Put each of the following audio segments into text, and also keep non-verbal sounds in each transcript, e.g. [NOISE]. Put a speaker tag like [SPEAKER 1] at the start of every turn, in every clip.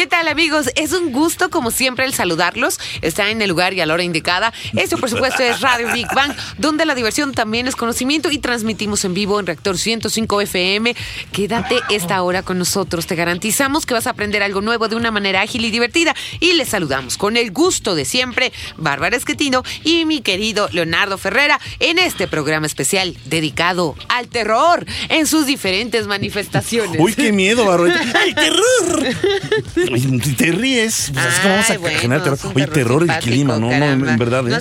[SPEAKER 1] ¿Qué tal amigos? Es un gusto como siempre el saludarlos. Está en el lugar y a la hora indicada. Esto por supuesto es Radio Big Bang, donde la diversión también es conocimiento y transmitimos en vivo en Reactor 105 FM. Quédate esta hora con nosotros. Te garantizamos que vas a aprender algo nuevo de una manera ágil y divertida. Y les saludamos con el gusto de siempre, Bárbara Esquetino y mi querido Leonardo Ferrera en este programa especial dedicado al terror en sus diferentes manifestaciones.
[SPEAKER 2] Uy, qué miedo, Bárbara. [LAUGHS] ¡Ay, terror! Si te ríes, pues así como vamos a generar terror. Oye, terror el clima, no, no, en verdad. ¿eh?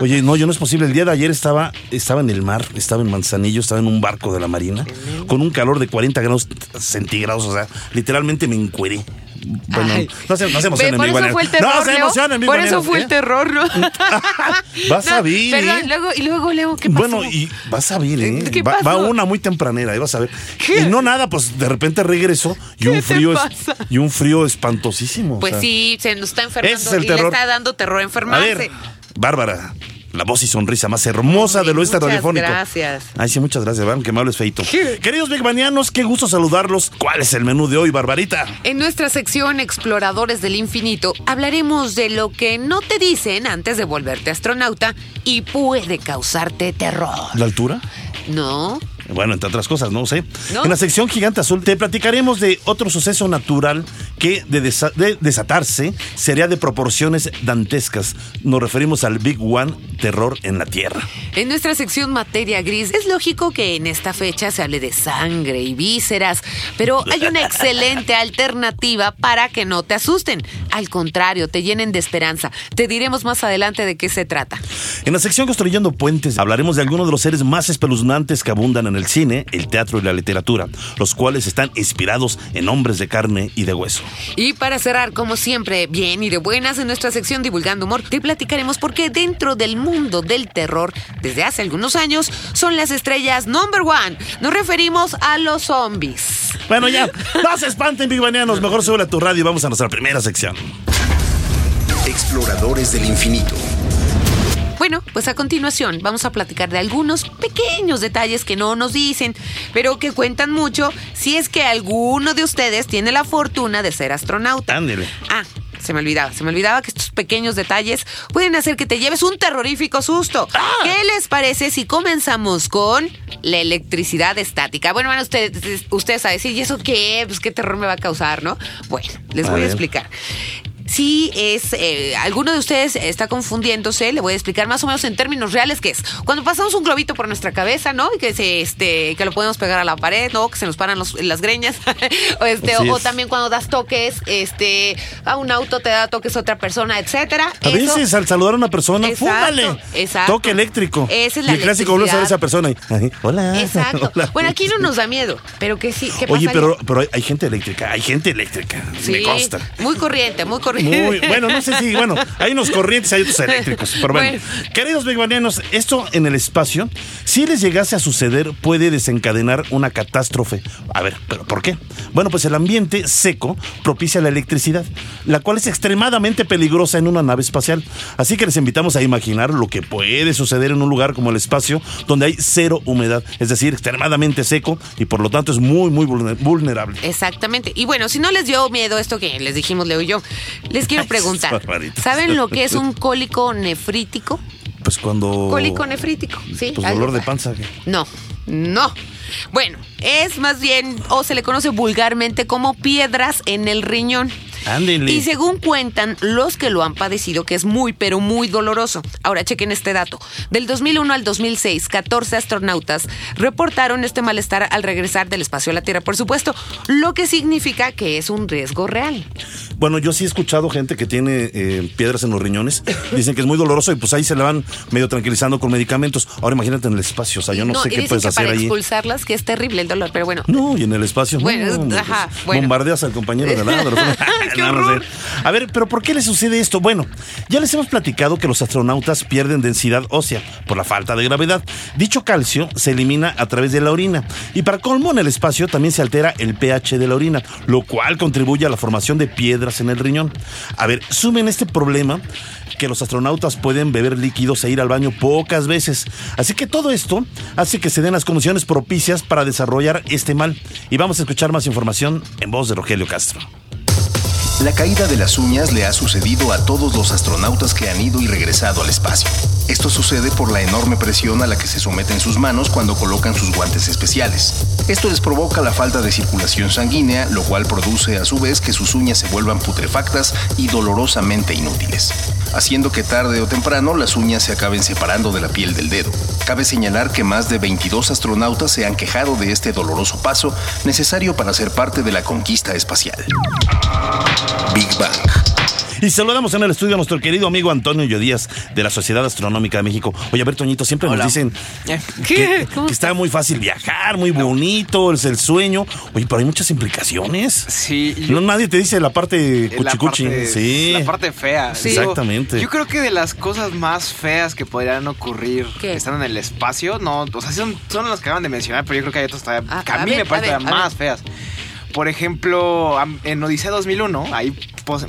[SPEAKER 2] Oye, no, yo no es posible. El día de ayer estaba, estaba en el mar, estaba en Manzanillo, estaba en un barco de la marina, con un calor de 40 grados centígrados, o sea, literalmente me encueré. Bueno, no se, no se emocionen,
[SPEAKER 1] Por eso fue el terror,
[SPEAKER 2] No se emocionen,
[SPEAKER 1] Por eso fue el terror, ¿no? [LAUGHS]
[SPEAKER 2] vas a ver,
[SPEAKER 1] Perdón,
[SPEAKER 2] ¿eh?
[SPEAKER 1] luego, y luego, Leo, ¿qué pasó?
[SPEAKER 2] Bueno, y vas a ver, ¿eh?
[SPEAKER 1] ¿Qué
[SPEAKER 2] Va, va una muy tempranera, ¿eh? vas a ver.
[SPEAKER 1] ¿Qué?
[SPEAKER 2] Y no nada, pues de repente regreso y
[SPEAKER 1] ¿Qué
[SPEAKER 2] un frío es-
[SPEAKER 1] pasa?
[SPEAKER 2] y un frío espantosísimo. o
[SPEAKER 1] Pues
[SPEAKER 2] sea.
[SPEAKER 1] sí, se nos está enfermando
[SPEAKER 2] Ese es el
[SPEAKER 1] y
[SPEAKER 2] terror.
[SPEAKER 1] le está dando terror
[SPEAKER 2] A
[SPEAKER 1] enfermarse.
[SPEAKER 2] ver, Bárbara, la voz y sonrisa más hermosa
[SPEAKER 1] Hombre,
[SPEAKER 2] del oeste
[SPEAKER 1] muchas
[SPEAKER 2] radiofónico.
[SPEAKER 1] gracias.
[SPEAKER 2] Ay, sí, muchas gracias, Van, que me hables feito.
[SPEAKER 1] ¿Qué?
[SPEAKER 2] Queridos bigbanianos, qué gusto saludarlos. ¿Cuál es el menú de hoy, Barbarita?
[SPEAKER 1] En nuestra sección Exploradores del Infinito hablaremos de lo que no te dicen antes de volverte astronauta y puede causarte terror.
[SPEAKER 2] ¿La altura?
[SPEAKER 1] ¿No?
[SPEAKER 2] Bueno, entre otras cosas, no sé.
[SPEAKER 1] ¿No?
[SPEAKER 2] En la sección Gigante Azul te platicaremos de otro suceso natural que de, desa- de desatarse sería de proporciones dantescas. Nos referimos al Big One, terror en la Tierra.
[SPEAKER 1] En nuestra sección Materia Gris es lógico que en esta fecha se hable de sangre y vísceras, pero hay una [LAUGHS] excelente alternativa para que no te asusten. Al contrario, te llenen de esperanza. Te diremos más adelante de qué se trata.
[SPEAKER 2] En la sección Construyendo Puentes hablaremos de algunos de los seres más espeluznantes que abundan en el cine, el teatro y la literatura, los cuales están inspirados en hombres de carne y de hueso.
[SPEAKER 1] Y para cerrar, como siempre, bien y de buenas en nuestra sección Divulgando Humor, te platicaremos por qué dentro del mundo del terror, desde hace algunos años, son las estrellas number one. Nos referimos a los zombies.
[SPEAKER 2] Bueno, ya, no se espanten, bigbanianos. Mejor sube a tu radio y vamos a nuestra primera sección.
[SPEAKER 3] Exploradores del infinito.
[SPEAKER 1] Bueno, pues a continuación vamos a platicar de algunos pequeños detalles que no nos dicen, pero que cuentan mucho si es que alguno de ustedes tiene la fortuna de ser astronauta.
[SPEAKER 2] Ándele.
[SPEAKER 1] Ah, se me olvidaba, se me olvidaba que estos pequeños detalles pueden hacer que te lleves un terrorífico susto. ¿Qué les parece si comenzamos con la electricidad estática? Bueno, van ustedes, ustedes a decir, ¿y eso qué? Pues qué terror me va a causar, ¿no? Bueno, les
[SPEAKER 2] A
[SPEAKER 1] voy a explicar. Si es eh, alguno de ustedes está confundiéndose, le voy a explicar más o menos en términos reales qué es. Cuando pasamos un globito por nuestra cabeza, ¿no? Y que se este que lo podemos pegar a la pared, ¿no? Que se nos paran los- las greñas. [LAUGHS] o este o también cuando das toques, este a un auto te da toques a otra persona, etcétera.
[SPEAKER 2] A
[SPEAKER 1] Eso-
[SPEAKER 2] veces al saludar a una persona,
[SPEAKER 1] Exacto,
[SPEAKER 2] ¡fúmale!
[SPEAKER 1] exacto.
[SPEAKER 2] Toque eléctrico.
[SPEAKER 1] Esa es la
[SPEAKER 2] y el clásico volver a esa persona y, ay, hola.
[SPEAKER 1] Exacto. [LAUGHS]
[SPEAKER 2] hola.
[SPEAKER 1] Bueno, aquí no nos da miedo, pero que sí, ¿qué
[SPEAKER 2] Oye,
[SPEAKER 1] pasa
[SPEAKER 2] pero, pero hay, hay gente eléctrica, hay gente eléctrica,
[SPEAKER 1] Sí,
[SPEAKER 2] me consta.
[SPEAKER 1] Muy corriente, muy corriente.
[SPEAKER 2] Muy, bueno, no sé si, bueno, hay unos corrientes, hay otros eléctricos. Pero bueno,
[SPEAKER 1] Bueno.
[SPEAKER 2] queridos bigbanianos, esto en el espacio, si les llegase a suceder, puede desencadenar una catástrofe. A ver, ¿pero por qué? Bueno, pues el ambiente seco propicia la electricidad, la cual es extremadamente peligrosa en una nave espacial. Así que les invitamos a imaginar lo que puede suceder en un lugar como el espacio, donde hay cero humedad, es decir, extremadamente seco y por lo tanto es muy, muy vulner- vulnerable.
[SPEAKER 1] Exactamente. Y bueno, si no les dio miedo esto que les dijimos Leo y yo, les quiero [LAUGHS] preguntar. ¿Saben lo que es un cólico nefrítico?
[SPEAKER 2] Pues cuando...
[SPEAKER 1] Cólico nefrítico, ¿sí?
[SPEAKER 2] Pues dolor de panza. ¿qué?
[SPEAKER 1] No, no. Bueno, es más bien, o se le conoce vulgarmente como piedras en el riñón. Y según cuentan los que lo han padecido, que es muy, pero muy doloroso. Ahora, chequen este dato. Del 2001 al 2006, 14 astronautas reportaron este malestar al regresar del espacio a la Tierra, por supuesto, lo que significa que es un riesgo real.
[SPEAKER 2] Bueno, yo sí he escuchado gente que tiene eh, piedras en los riñones. Dicen que es muy doloroso y pues ahí se le van medio tranquilizando con medicamentos. Ahora imagínate en el espacio. O sea, yo no, sé
[SPEAKER 1] y
[SPEAKER 2] qué
[SPEAKER 1] dicen
[SPEAKER 2] puedes
[SPEAKER 1] que
[SPEAKER 2] hacer
[SPEAKER 1] para
[SPEAKER 2] ahí.
[SPEAKER 1] expulsarlas que es terrible el dolor, pero bueno.
[SPEAKER 2] No, y en el espacio.
[SPEAKER 1] Bueno,
[SPEAKER 2] no,
[SPEAKER 1] ajá,
[SPEAKER 2] pues,
[SPEAKER 1] bueno.
[SPEAKER 2] Bombardeas al compañero de lado. [LAUGHS] [LAUGHS] A ver, pero ¿por qué le sucede esto? Bueno, ya les hemos platicado que los astronautas pierden densidad ósea por la falta de gravedad. Dicho calcio se elimina a través de la orina. Y para colmo, en el espacio también se altera el pH de la orina, lo cual contribuye a la formación de piedras en el riñón. A ver, sumen este problema que los astronautas pueden beber líquidos e ir al baño pocas veces. Así que todo esto hace que se den las condiciones propicias para desarrollar este mal. Y vamos a escuchar más información en voz de Rogelio Castro.
[SPEAKER 3] La caída de las uñas le ha sucedido a todos los astronautas que han ido y regresado al espacio. Esto sucede por la enorme presión a la que se someten sus manos cuando colocan sus guantes especiales. Esto les provoca la falta de circulación sanguínea, lo cual produce a su vez que sus uñas se vuelvan putrefactas y dolorosamente inútiles, haciendo que tarde o temprano las uñas se acaben separando de la piel del dedo. Cabe señalar que más de 22 astronautas se han quejado de este doloroso paso necesario para ser parte de la conquista espacial. Big Bang.
[SPEAKER 2] Y saludamos en el estudio a nuestro querido amigo Antonio Yodías de la Sociedad Astronómica de México. Oye, a ver, Toñito, siempre nos dicen que,
[SPEAKER 1] ¿Cómo
[SPEAKER 2] que está muy fácil viajar, muy bonito, es el sueño. Oye, pero hay muchas implicaciones.
[SPEAKER 4] Sí,
[SPEAKER 2] No, nadie te dice la parte
[SPEAKER 4] la
[SPEAKER 2] cuchicuchi.
[SPEAKER 4] parte-
[SPEAKER 2] Sí.
[SPEAKER 4] La parte fea.
[SPEAKER 1] Sí.
[SPEAKER 2] Exactamente.
[SPEAKER 4] Yo creo que de las cosas más feas que podrían ocurrir
[SPEAKER 1] ¿Qué?
[SPEAKER 4] estando en el espacio, no, o sea, son, son las que acaban de mencionar, pero yo creo que hay otras todavía
[SPEAKER 1] Ah,
[SPEAKER 4] que a,
[SPEAKER 1] a
[SPEAKER 4] mí
[SPEAKER 1] ver,
[SPEAKER 4] me
[SPEAKER 1] a
[SPEAKER 4] parecen
[SPEAKER 1] a
[SPEAKER 4] más feas. Por ejemplo, en Odisea 2001, ahí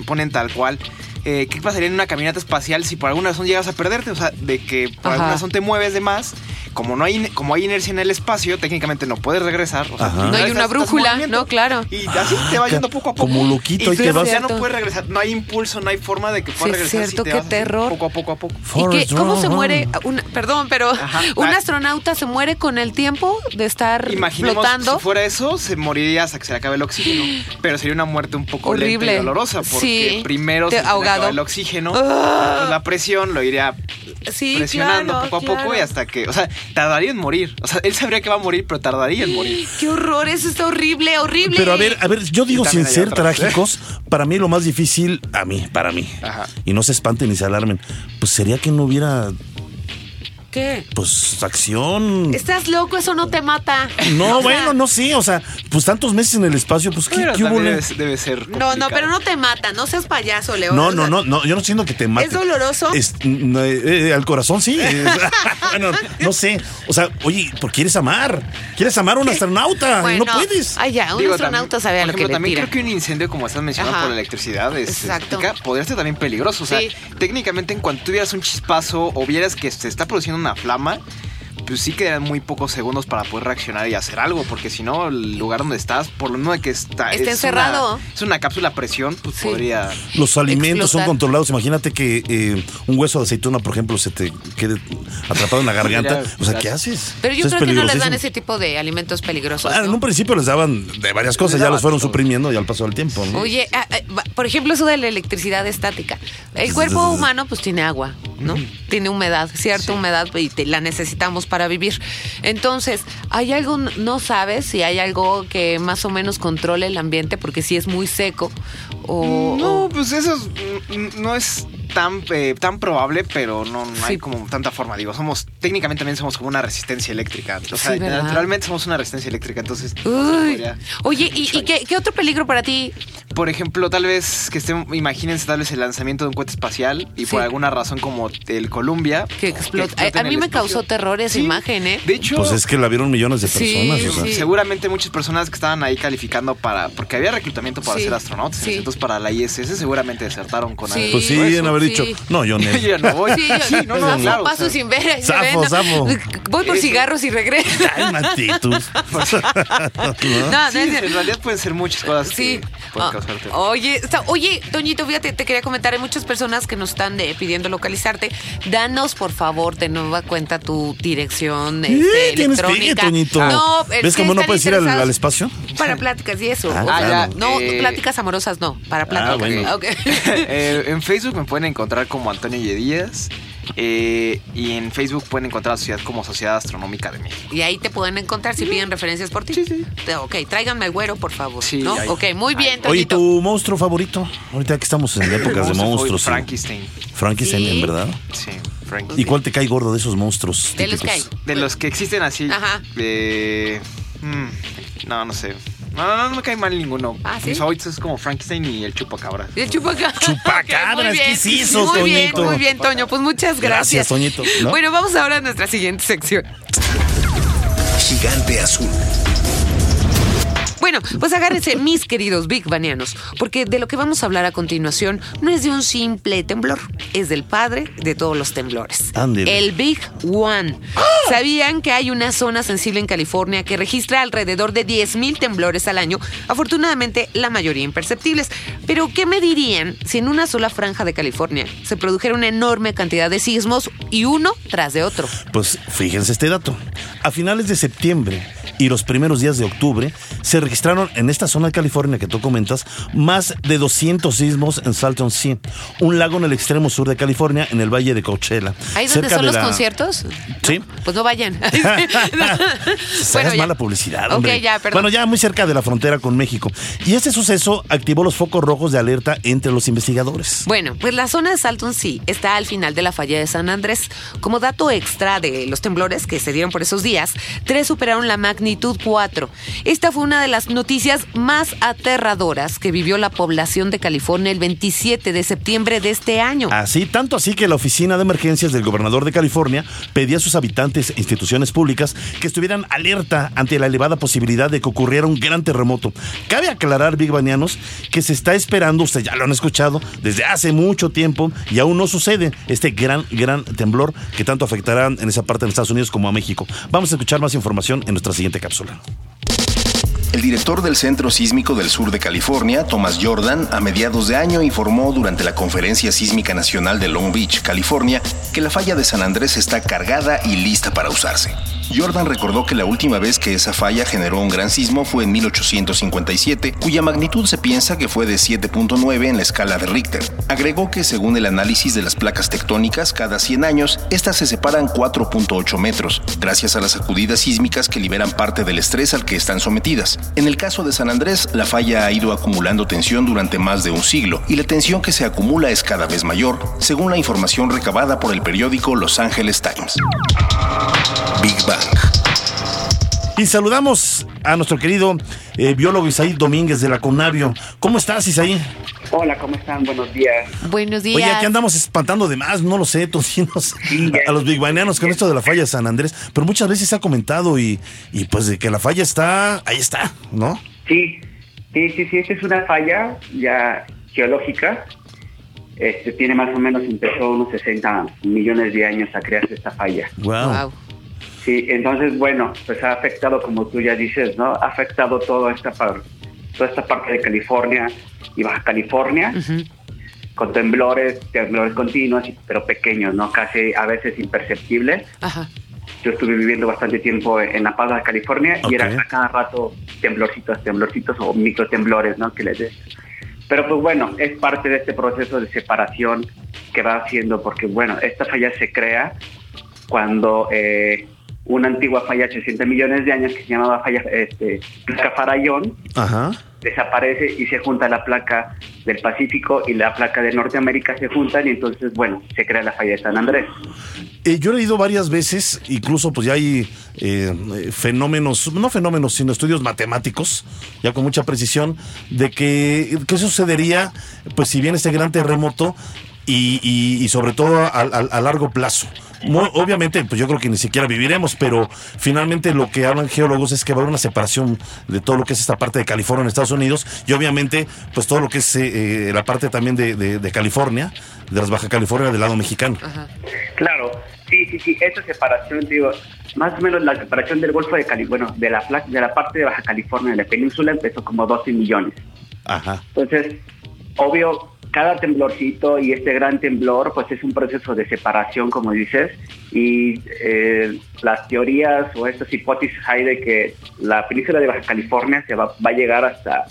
[SPEAKER 4] ponen tal cual. Eh, ¿Qué pasaría en una caminata espacial si por alguna razón llegas a perderte? O sea, de que por
[SPEAKER 1] Ajá.
[SPEAKER 4] alguna razón te mueves de más. Como no hay como hay inercia en el espacio, técnicamente no puedes regresar. O sea,
[SPEAKER 2] Ajá.
[SPEAKER 1] No hay una
[SPEAKER 4] estás
[SPEAKER 1] brújula, ¿no? Claro.
[SPEAKER 4] Y así te va yendo poco a poco.
[SPEAKER 2] Como loquito,
[SPEAKER 4] Y
[SPEAKER 2] ahí te
[SPEAKER 4] ya
[SPEAKER 2] vas.
[SPEAKER 4] Ya no
[SPEAKER 1] Cierto.
[SPEAKER 4] puedes regresar, no hay impulso, no hay forma de que
[SPEAKER 1] Sí,
[SPEAKER 4] puedas
[SPEAKER 1] es
[SPEAKER 4] regresar.
[SPEAKER 1] cierto,
[SPEAKER 4] si te
[SPEAKER 1] qué
[SPEAKER 4] vas
[SPEAKER 1] terror.
[SPEAKER 4] Poco a poco a poco.
[SPEAKER 1] ¿Y qué,
[SPEAKER 2] Forrest
[SPEAKER 1] cómo se muere? una- perdón, pero
[SPEAKER 4] Ajá.
[SPEAKER 1] un
[SPEAKER 4] Ah.
[SPEAKER 1] astronauta se muere con el tiempo de estar
[SPEAKER 4] Imaginemos
[SPEAKER 1] flotando.
[SPEAKER 4] si fuera eso, se moriría hasta que se le acabe el oxígeno. Pero sería una muerte un poco lenta
[SPEAKER 1] Horrible.
[SPEAKER 4] y dolorosa. Porque
[SPEAKER 1] Sí.
[SPEAKER 4] primero
[SPEAKER 1] Te-
[SPEAKER 4] se el oxígeno,
[SPEAKER 1] Ah.
[SPEAKER 4] la presión lo iría
[SPEAKER 1] Sí,
[SPEAKER 4] presionando
[SPEAKER 1] claro,
[SPEAKER 4] poco a poco y hasta que. O sea, tardaría en morir. O sea, él sabría que va a morir, pero tardaría en morir. [GASPS]
[SPEAKER 1] Qué horror, eso está horrible, horrible.
[SPEAKER 2] Pero a ver, a ver, yo digo sin ser
[SPEAKER 4] otras.
[SPEAKER 2] trágicos, para mí lo más difícil, a mí, para mí,
[SPEAKER 4] Ajá.
[SPEAKER 2] y no se espanten ni se alarmen, pues sería que no hubiera,
[SPEAKER 1] ¿Qué?
[SPEAKER 2] pues, acción.
[SPEAKER 1] Estás loco, eso no te mata.
[SPEAKER 2] No,
[SPEAKER 1] O sea,
[SPEAKER 2] bueno, no sé, o sea, pues tantos meses en el espacio, pues, ¿qué, qué
[SPEAKER 4] debe, debe ser.
[SPEAKER 1] No, no, pero no te mata, no seas payaso, Leo.
[SPEAKER 2] No,
[SPEAKER 1] O
[SPEAKER 2] no,
[SPEAKER 1] sea,
[SPEAKER 2] no, no, yo no siento que te mate.
[SPEAKER 1] ¿Es doloroso?
[SPEAKER 2] Es- no, eh, eh, al corazón sí. es- [LAUGHS] [LAUGHS] bueno, no sé. O sea, oye, ¿por quieres amar? ¿Quieres amar a un astronauta?
[SPEAKER 1] Bueno,
[SPEAKER 2] no puedes.
[SPEAKER 1] Ay, ya, un
[SPEAKER 4] Digo,
[SPEAKER 1] astronauta
[SPEAKER 4] también-
[SPEAKER 1] sabe a
[SPEAKER 4] por
[SPEAKER 1] lo que
[SPEAKER 4] ejemplo,
[SPEAKER 1] le
[SPEAKER 4] también
[SPEAKER 1] tira.
[SPEAKER 4] creo que un incendio, como estás mencionando,
[SPEAKER 1] Ajá.
[SPEAKER 4] por la electricidad, es,
[SPEAKER 1] Exacto.
[SPEAKER 4] podría ser también peligroso. O sea,
[SPEAKER 1] Sí.
[SPEAKER 4] técnicamente, en cuanto tuvieras un chispazo o vieras que se está produciendo una flama, pues sí quedan muy pocos segundos para poder reaccionar y hacer algo, porque si no, el lugar donde estás, por lo menos de que está.
[SPEAKER 1] Está
[SPEAKER 4] es
[SPEAKER 1] encerrado.
[SPEAKER 4] Una, es una cápsula a presión, pues
[SPEAKER 1] Sí.
[SPEAKER 4] podría.
[SPEAKER 2] Los alimentos son controlados. Imagínate que eh, un hueso de aceituna, por ejemplo, se te quede atrapado en la garganta. O sea. ¿qué haces?
[SPEAKER 1] Pero yo
[SPEAKER 2] Eso
[SPEAKER 1] creo que no les dan ese tipo de alimentos peligrosos.
[SPEAKER 2] Ah, en un principio les daban de varias cosas, ya los fueron
[SPEAKER 4] todo.
[SPEAKER 2] suprimiendo y al paso del tiempo. ¿no?
[SPEAKER 1] Oye, ah, ah, por ejemplo, eso de la electricidad estática. El cuerpo humano pues tiene agua, ¿no? Tiene humedad, cierta humedad y te- la necesitamos para vivir. Entonces, ¿hay algo, no sabes si hay algo que más o menos controle el ambiente? Porque si es muy seco o...
[SPEAKER 4] No,
[SPEAKER 1] o-
[SPEAKER 4] pues eso es- mm, no es tan, eh, tan probable, pero no, no hay
[SPEAKER 1] Sí.
[SPEAKER 4] como tanta forma. Digo, somos, técnicamente también somos como una resistencia eléctrica. O sea, naturalmente somos una resistencia eléctrica, entonces.
[SPEAKER 1] Uy. Oye, ¿y, y qué, qué otro peligro para ti?
[SPEAKER 4] Por ejemplo, tal vez que estén, imagínense tal vez el lanzamiento de un cohete espacial y
[SPEAKER 1] Sí.
[SPEAKER 4] por alguna razón como el Columbia.
[SPEAKER 1] Que explota. A- a
[SPEAKER 4] en
[SPEAKER 1] mí me
[SPEAKER 4] espacio.
[SPEAKER 1] causó terror esa imagen, ¿eh?
[SPEAKER 4] De hecho,
[SPEAKER 2] Pues es que la vieron millones de
[SPEAKER 1] Sí,
[SPEAKER 2] personas. o sea.
[SPEAKER 1] sí.
[SPEAKER 4] seguramente muchas personas que estaban ahí calificando para. Porque había reclutamiento para
[SPEAKER 1] Sí,
[SPEAKER 4] ser astronautas.
[SPEAKER 1] sí.
[SPEAKER 4] Entonces, para la ISS seguramente desertaron con
[SPEAKER 1] Sí.
[SPEAKER 4] algo.
[SPEAKER 2] Pues sí, deben haber. Dicho, no, yo [LAUGHS] no.
[SPEAKER 4] Yo no voy.
[SPEAKER 1] Sí, yo,
[SPEAKER 4] no, no,
[SPEAKER 1] paso, sin ver.
[SPEAKER 2] Zafo, zafo. [LAUGHS]
[SPEAKER 1] Voy por cigarros y regreso. [LAUGHS]
[SPEAKER 2] Cálmate tú. ¿No?
[SPEAKER 1] No, no
[SPEAKER 4] Sí, en realidad pueden ser muchas cosas
[SPEAKER 1] Sí.
[SPEAKER 4] que pueden
[SPEAKER 1] Ah,
[SPEAKER 4] causarte.
[SPEAKER 1] oye, está- oye, Toñito, fíjate, te quería comentar, hay muchas personas que nos están eh, pidiendo localizarte. Danos, por favor, de nueva cuenta tu dirección
[SPEAKER 2] Eh,
[SPEAKER 1] este,
[SPEAKER 2] tienes
[SPEAKER 1] electrónica.
[SPEAKER 2] pegue, Toñito.
[SPEAKER 1] No, es
[SPEAKER 2] ¿Ves cómo no puedes ir al, espacio?
[SPEAKER 1] Para pláticas y eso.
[SPEAKER 2] Ah,
[SPEAKER 1] O sea,
[SPEAKER 2] claro.
[SPEAKER 1] No,
[SPEAKER 4] Eh,
[SPEAKER 1] pláticas amorosas no, para pláticas.
[SPEAKER 2] bueno.
[SPEAKER 1] Ok.
[SPEAKER 4] Eh, en Facebook me pueden encontrar como Antonio Yedías. Eh, y en Facebook pueden encontrar a la sociedad como Sociedad Astronómica de México.
[SPEAKER 1] Y ahí te pueden encontrar si piden referencias por ti.
[SPEAKER 4] Sí, sí.
[SPEAKER 1] Ok, tráiganme el güero, por favor.
[SPEAKER 4] Sí,
[SPEAKER 1] ¿no?
[SPEAKER 4] ahí.
[SPEAKER 1] Ok, muy bien,
[SPEAKER 2] Oye,
[SPEAKER 1] Toñito.
[SPEAKER 2] ¿tu monstruo favorito? Ahorita que estamos en épocas de
[SPEAKER 4] Monstruo
[SPEAKER 2] monstruos.
[SPEAKER 4] Frankenstein.
[SPEAKER 2] Frankenstein,
[SPEAKER 1] Sí.
[SPEAKER 2] en verdad.
[SPEAKER 4] Sí, Frankenstein.
[SPEAKER 2] ¿Y cuál te cae gordo de esos monstruos?
[SPEAKER 1] De los que hay.
[SPEAKER 4] De los que existen así.
[SPEAKER 1] Ajá.
[SPEAKER 4] De. mm, no, no sé. No, no, no me cae mal ninguno.
[SPEAKER 1] Ah, ¿sí?
[SPEAKER 4] Mis favoritos es como Frankenstein y el chupacabra.
[SPEAKER 1] Y el chupacabra.
[SPEAKER 2] Chupacabras, [LAUGHS]
[SPEAKER 1] Ok, muy bien.
[SPEAKER 2] ¿qué es eso,
[SPEAKER 1] Muy bien, muy bien, Toño. Pues muchas gracias.
[SPEAKER 2] Gracias, Toñito, ¿no?
[SPEAKER 1] Bueno, vamos ahora a nuestra siguiente sección.
[SPEAKER 3] Gigante azul.
[SPEAKER 1] Bueno, pues agárrense, [LAUGHS] mis queridos Big Banianos, porque de lo que vamos a hablar a continuación no es de un simple temblor, es del padre de todos los temblores. El Big One. ¿Sabían que hay una zona sensible en California que registra alrededor de 10.000 temblores al año? Afortunadamente, la mayoría imperceptibles. Pero, ¿qué me dirían si en una sola franja de California se produjera una enorme cantidad de sismos y uno tras de otro?
[SPEAKER 2] Pues fíjense este dato. A finales de septiembre y los primeros días de octubre se registraron en esta zona de California que tú comentas más de 200 sismos en Salton Sea, un lago en el extremo sur de California, en el valle de Coachella.
[SPEAKER 1] ¿Ahí donde son los
[SPEAKER 2] la-
[SPEAKER 1] conciertos?
[SPEAKER 2] Sí.
[SPEAKER 1] Pues no vayan. [LAUGHS] [LAUGHS]
[SPEAKER 2] Bueno, mala publicidad, hombre.
[SPEAKER 1] ya.
[SPEAKER 2] Bueno, ya muy cerca de la frontera con México. Y este suceso activó los focos rojos de alerta entre los investigadores.
[SPEAKER 1] Bueno, pues la zona de Salton Sea está al final de la falla de San Andrés. Como dato extra de los temblores que se dieron por esos días, tres superaron la magnitud 4. Esta fue una de las noticias más aterradoras que vivió la población de California el 27 de septiembre de este año.
[SPEAKER 2] Así, tanto así que la Oficina de Emergencias del Gobernador de California pedía a sus habitantes e instituciones públicas que estuvieran alerta ante la elevada posibilidad de que ocurriera un gran terremoto. Cabe aclarar, Big Banianos, que se está esperando, ustedes ya lo han escuchado, desde hace mucho tiempo y aún no sucede este gran, gran temblor que tanto afectará en esa parte de Estados Unidos como a México. Vamos a escuchar más información en nuestra siguiente cápsula.
[SPEAKER 3] El director del Centro Sísmico del Sur de California, Thomas Jordan, a mediados de año informó durante la Conferencia Sísmica Nacional de Long Beach, California, que la falla de San Andrés está cargada y lista para usarse. Jordan recordó que la última vez que esa falla generó un gran sismo fue en 1857, cuya magnitud se piensa que fue de 7.9 en la escala de Richter. Agregó que según el análisis de las placas tectónicas, cada 100 años, estas se separan 4.8 metros, gracias a las sacudidas sísmicas que liberan parte del estrés al que están sometidas. En el caso de San Andrés, la falla ha ido acumulando tensión durante más de un siglo, y la tensión que se acumula es cada vez mayor, según la información recabada por el periódico Los Angeles Times. Big Bang.
[SPEAKER 2] Y saludamos a nuestro querido eh, biólogo Isaí Domínguez de la Conavio. ¿Cómo estás, Isaí?
[SPEAKER 5] Hola, ¿cómo están? Buenos días.
[SPEAKER 1] Buenos días.
[SPEAKER 2] Oye, aquí andamos espantando de más, no lo sé, [LAUGHS] tocinos, a los bigbanianos con esto de la falla de San Andrés, pero muchas veces se ha comentado y, y pues de que la falla está, ahí está, ¿no?
[SPEAKER 5] Sí, sí, sí, sí, esta es una falla ya geológica. Este tiene más o menos, empezó unos 60 millones de años a crearse esta falla.
[SPEAKER 2] Wow.
[SPEAKER 1] Wow.
[SPEAKER 5] Sí, entonces, bueno, pues ha afectado, como tú ya dices, ¿no? Ha afectado toda esta, par- toda esta parte de California y Baja California, con temblores, temblores continuos, pero pequeños, ¿no? Casi a veces imperceptibles.
[SPEAKER 1] Ajá.
[SPEAKER 5] Yo estuve viviendo bastante tiempo en La Paz, Baja California, y era a cada rato temblorcitos, temblorcitos o microtemblores, ¿no? Que les des. Pero pues bueno, es parte de este proceso de separación que va haciendo, porque bueno, esta falla se crea cuando eh, una antigua falla de 60 millones de años que se llamaba falla este, placa Farallón
[SPEAKER 2] Ajá.
[SPEAKER 5] desaparece y se junta la placa del Pacífico y la placa de Norteamérica se juntan y entonces bueno se crea la falla de San Andrés.
[SPEAKER 2] Eh, yo he leído varias veces, incluso pues ya hay eh, fenómenos, no fenómenos, sino estudios matemáticos, ya con mucha precisión, de que qué sucedería, pues si viene este gran terremoto y, y- y sobre todo a, a- a largo plazo. Mo- obviamente, pues yo creo que ni siquiera viviremos, pero finalmente lo que hablan geólogos es que va a haber una separación de todo lo que es esta parte de California en Estados Unidos y obviamente pues todo lo que es eh, eh, la parte también de, de- de California, de las Baja California del lado mexicano.
[SPEAKER 1] Ajá.
[SPEAKER 5] Claro, sí, sí, sí, esa separación, digo, más o menos la separación del Golfo de Cali, bueno, de la, de la parte de Baja California, de la península, empezó como 12 millones.
[SPEAKER 2] Ajá.
[SPEAKER 5] Entonces, obvio, cada temblorcito y este gran temblor, pues es un proceso de separación, como dices, y eh, las teorías o estas hipótesis hay de que la península de Baja California se va, va a llegar hasta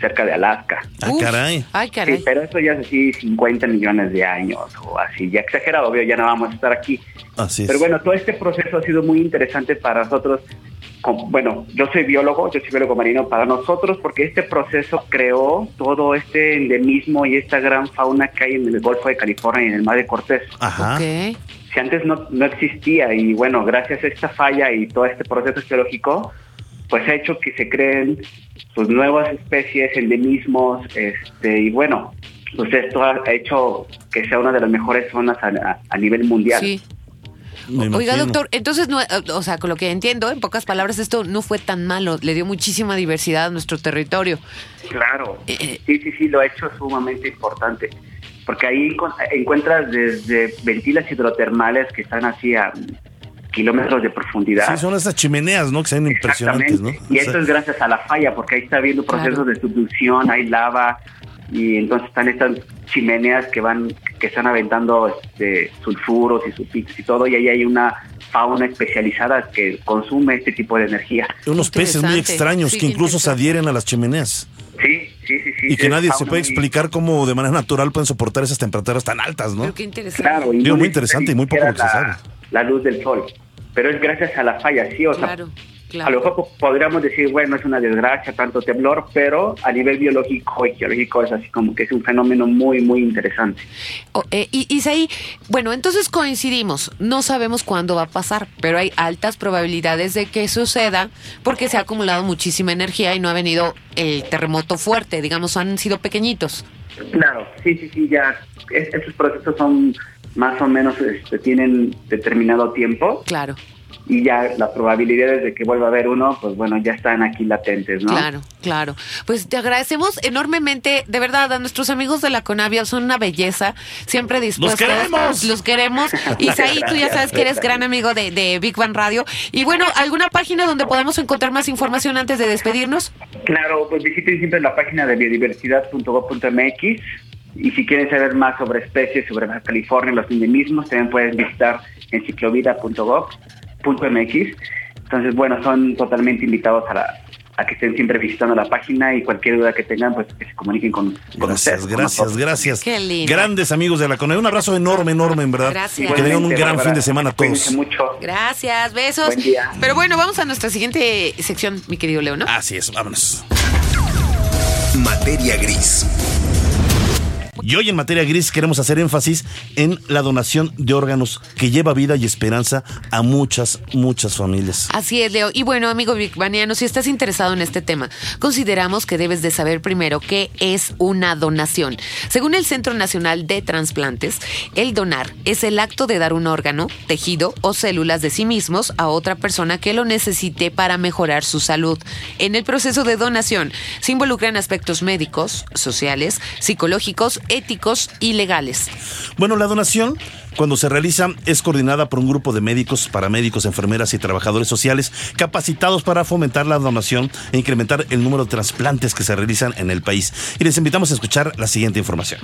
[SPEAKER 5] cerca de Alaska.
[SPEAKER 2] Ah, caray.
[SPEAKER 1] Ay, caray.
[SPEAKER 5] Sí, pero eso ya es así 50 millones de años o así, ya exagerado, obvio, ya no vamos a estar aquí.
[SPEAKER 2] Así es.
[SPEAKER 5] Pero bueno, todo este proceso ha sido muy interesante para nosotros. Bueno, yo soy biólogo, yo soy biólogo marino para nosotros porque este proceso creó todo este endemismo y esta gran fauna que hay en el Golfo de California y en el Mar de Cortés.
[SPEAKER 2] Ajá.
[SPEAKER 1] Ok.
[SPEAKER 5] Si antes no, no existía y bueno, gracias a esta falla y todo este proceso geológico, pues ha hecho que se creen sus nuevas especies, endemismos, este, y bueno, pues esto ha hecho que sea una de las mejores zonas a, a- a nivel mundial.
[SPEAKER 1] Sí.
[SPEAKER 2] Me
[SPEAKER 1] Oiga, doctor, entonces, no, eh, o sea, con lo que entiendo, en pocas palabras, esto no fue tan malo. Le dio muchísima diversidad a nuestro territorio.
[SPEAKER 5] Claro,
[SPEAKER 1] Eh,
[SPEAKER 5] sí, sí, sí, lo ha hecho sumamente importante, porque ahí encuentras desde ventilas hidrotermales que están así a kilómetros de profundidad.
[SPEAKER 2] Sí, son esas chimeneas, ¿no? Que se ven impresionantes, ¿no?
[SPEAKER 5] Y
[SPEAKER 2] O sea,
[SPEAKER 5] esto es gracias a la falla, porque ahí está habiendo procesos
[SPEAKER 1] Claro.
[SPEAKER 5] de subducción, hay lava, y entonces están estas chimeneas que van, que están aventando este, sulfuros y sulfitos y todo, y ahí hay una fauna especializada que consume este tipo de energía.
[SPEAKER 2] unos peces muy extraños
[SPEAKER 1] Sí,
[SPEAKER 2] que incluso se adhieren a las chimeneas.
[SPEAKER 5] Sí, sí, sí, sí.
[SPEAKER 2] y que nadie se puede explicar cómo de manera natural pueden soportar esas temperaturas tan altas, ¿no?
[SPEAKER 1] Pero qué interesante.
[SPEAKER 5] Claro, y
[SPEAKER 2] Digo, muy interesante y muy poco lo que se sabe.
[SPEAKER 5] La, la luz del sol. Pero es gracias a la falla, sí, o sea,
[SPEAKER 1] Claro,
[SPEAKER 5] a lo mejor po- podríamos decir, bueno, es una desgracia, tanto temblor, pero a nivel biológico y geológico es así como que es un fenómeno muy, muy interesante.
[SPEAKER 1] O- eh, y Isaí, bueno, entonces coincidimos. No sabemos cuándo va a pasar, pero hay altas probabilidades de que suceda porque se ha acumulado muchísima energía y no ha venido el terremoto fuerte. Digamos, han sido pequeñitos.
[SPEAKER 5] Claro, sí, sí, sí, ya. es- estos procesos son más o menos, este, tienen determinado tiempo
[SPEAKER 1] Claro,
[SPEAKER 5] y ya las probabilidades de que vuelva a haber uno, pues bueno, ya están aquí latentes, ¿no?
[SPEAKER 1] claro, claro. Pues te agradecemos enormemente, de verdad, a nuestros amigos de la Conavia, son una belleza, siempre dispuestos.
[SPEAKER 2] queremos!
[SPEAKER 1] Los queremos. [LAUGHS] Isaí, tú ya sabes que eres gran amigo de, de Big Bang Radio. Y bueno, ¿alguna página donde podamos encontrar más información antes de despedirnos?
[SPEAKER 5] Claro, pues visiten siempre la página de biodiversidad.gov.mx y si quieren saber más sobre especies, sobre Baja California, los endemismos, también pueden visitar enciclovida.gov.mx. Entonces, bueno, son totalmente invitados a, la- a que estén siempre visitando la página y cualquier duda que tengan, pues que se comuniquen con, con
[SPEAKER 2] Gracias,
[SPEAKER 5] ustedes,
[SPEAKER 2] gracias, gracias.
[SPEAKER 1] Qué lindo.
[SPEAKER 2] Grandes amigos de la CONE. Un abrazo enorme, enorme, en verdad.
[SPEAKER 1] Gracias.
[SPEAKER 2] Que tengan un gran
[SPEAKER 5] Bárbara,
[SPEAKER 2] fin de semana a todos.
[SPEAKER 5] mucho.
[SPEAKER 1] Gracias, besos.
[SPEAKER 5] Buen día.
[SPEAKER 1] Pero bueno, vamos a nuestra siguiente sección, mi querido Leo, ¿no?
[SPEAKER 2] Así es, vámonos.
[SPEAKER 3] Materia gris.
[SPEAKER 2] Y hoy en materia gris queremos hacer énfasis en la donación de órganos que lleva vida y esperanza a muchas, muchas familias.
[SPEAKER 1] Así es, Leo. Y bueno, amigo Baniano, si estás interesado en este tema, consideramos que debes de saber primero qué es una donación. Según el Centro Nacional de Transplantes, el donar es el acto de dar un órgano, tejido o células de sí mismos a otra persona que lo necesite para mejorar su salud. En el proceso de donación se involucran aspectos médicos, sociales, psicológicos, éticos y legales.
[SPEAKER 2] Bueno, la donación, cuando se realiza, es coordinada por un grupo de médicos, paramédicos, enfermeras y trabajadores sociales capacitados para fomentar la donación e incrementar el número de trasplantes que se realizan en el país. Y les invitamos a escuchar la siguiente información.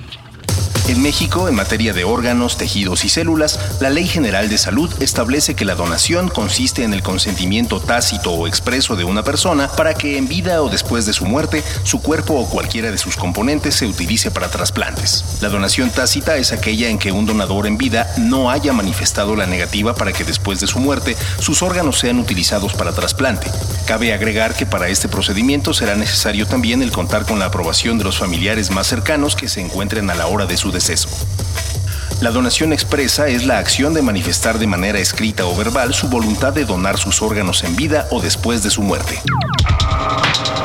[SPEAKER 3] En México, en materia de órganos, tejidos y células, la Ley General de Salud establece que la donación consiste en el consentimiento tácito o expreso de una persona para que en vida o después de su muerte, su cuerpo o cualquiera de sus componentes se utilice para trasplantes. La donación tácita es aquella en que un donador en vida no haya manifestado la negativa para que después de su muerte sus órganos sean utilizados para trasplante. Cabe agregar que para este procedimiento será necesario también el contar con la aprobación de los familiares más cercanos que se encuentren a la hora de su deceso. La donación expresa es la acción de manifestar de manera escrita o verbal su voluntad de donar sus órganos en vida o después de su muerte.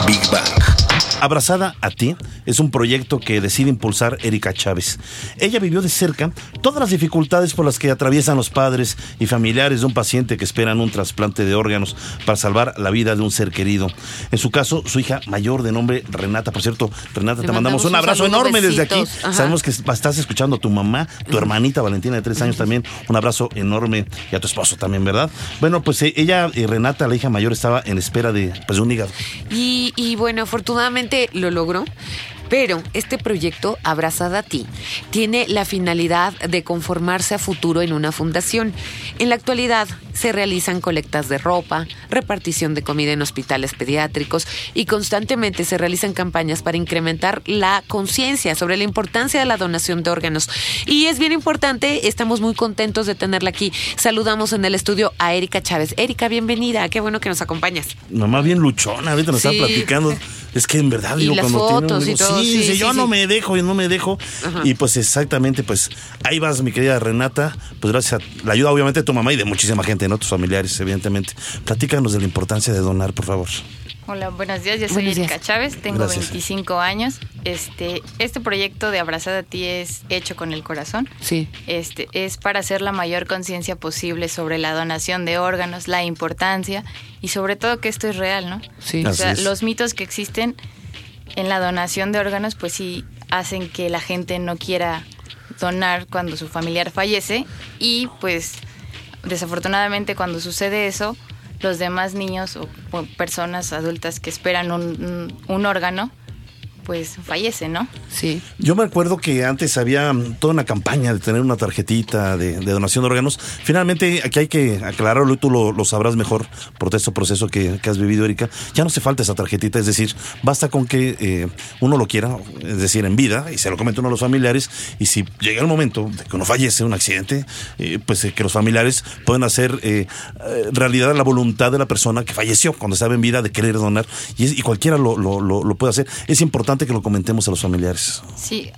[SPEAKER 3] Big Bang.
[SPEAKER 2] Abrazada a ti es un proyecto que decide impulsar Erika Chávez. Ella vivió de cerca todas las dificultades por las que atraviesan los padres y familiares de un paciente que esperan un trasplante de órganos para salvar la vida de un ser querido. En su caso, su hija mayor de nombre Renata. Por cierto, Renata, te mandamos,
[SPEAKER 1] mandamos
[SPEAKER 2] un abrazo
[SPEAKER 1] saludo,
[SPEAKER 2] enorme desde aquí.
[SPEAKER 1] Ajá.
[SPEAKER 2] Sabemos que estás escuchando a tu mamá, tu hermanita Valentina de tres años también. Un abrazo enorme y a tu esposo también, ¿verdad? Bueno, pues eh, ella, eh, Renata, la hija mayor, estaba en espera de, pues, un hígado.
[SPEAKER 1] Y, y bueno, afortunadamente lo logró. Pero este proyecto, Abrazada a ti, tiene la finalidad de conformarse a futuro en una fundación. En la actualidad se realizan colectas de ropa, repartición de comida en hospitales pediátricos y constantemente se realizan campañas para incrementar la conciencia sobre la importancia de la donación de órganos. Y es bien importante, estamos muy contentos de tenerla aquí. Saludamos en el estudio a Erika Chávez. Erika, bienvenida, qué bueno que nos acompañas.
[SPEAKER 2] Mamá bien luchona, ahorita nos
[SPEAKER 1] Sí.
[SPEAKER 2] está platicando. Es que en verdad, [LAUGHS]
[SPEAKER 1] Y
[SPEAKER 2] digo,
[SPEAKER 1] las
[SPEAKER 2] cuando
[SPEAKER 1] fotos
[SPEAKER 2] tiene
[SPEAKER 1] y
[SPEAKER 2] un
[SPEAKER 1] todo,
[SPEAKER 2] sí,
[SPEAKER 1] sí,
[SPEAKER 2] dice,
[SPEAKER 1] sí,
[SPEAKER 2] yo
[SPEAKER 1] sí.
[SPEAKER 2] no me dejo, yo no me dejo.
[SPEAKER 1] Ajá.
[SPEAKER 2] Y pues exactamente, pues ahí vas, mi querida Renata, pues gracias a la ayuda obviamente de tu mamá y de muchísima gente, ¿no? Tus familiares, evidentemente. Platícanos de la importancia de donar, por favor.
[SPEAKER 6] Hola, buenos días. Yo soy Erika. Chávez, tengo
[SPEAKER 2] Gracias.
[SPEAKER 6] 25 años. Este, este proyecto de Abrazada a ti es hecho con el corazón.
[SPEAKER 1] Sí,
[SPEAKER 6] Este, es para hacer la mayor conciencia posible sobre la donación de órganos, la importancia y sobre todo que esto es real, ¿no?
[SPEAKER 1] sí.
[SPEAKER 6] O sea,
[SPEAKER 2] es.
[SPEAKER 6] los mitos que existen en la donación de órganos, pues sí hacen que la gente no quiera donar cuando su familiar fallece. Y pues desafortunadamente cuando sucede eso, los demás niños o, personas adultas que esperan un órgano, pues fallecen, ¿no?
[SPEAKER 1] Sí.
[SPEAKER 2] Yo me acuerdo que antes había mm, toda una campaña de tener una tarjetita de, donación de órganos. Finalmente, aquí hay que aclararlo y tú lo, sabrás mejor por este proceso que, has vivido, Erika. Ya no hace falta esa tarjetita, es decir, basta con que eh, uno lo quiera, es decir, en vida, y se lo comenta uno a los familiares. Y si llega el momento de que uno fallece, un accidente, eh, pues eh, que los familiares pueden hacer realidad la voluntad de la persona que falleció cuando estaba en vida de querer donar. Y, es- y cualquiera lo- lo puede hacer. Es importante que lo comentemos a los familiares.
[SPEAKER 6] Sí.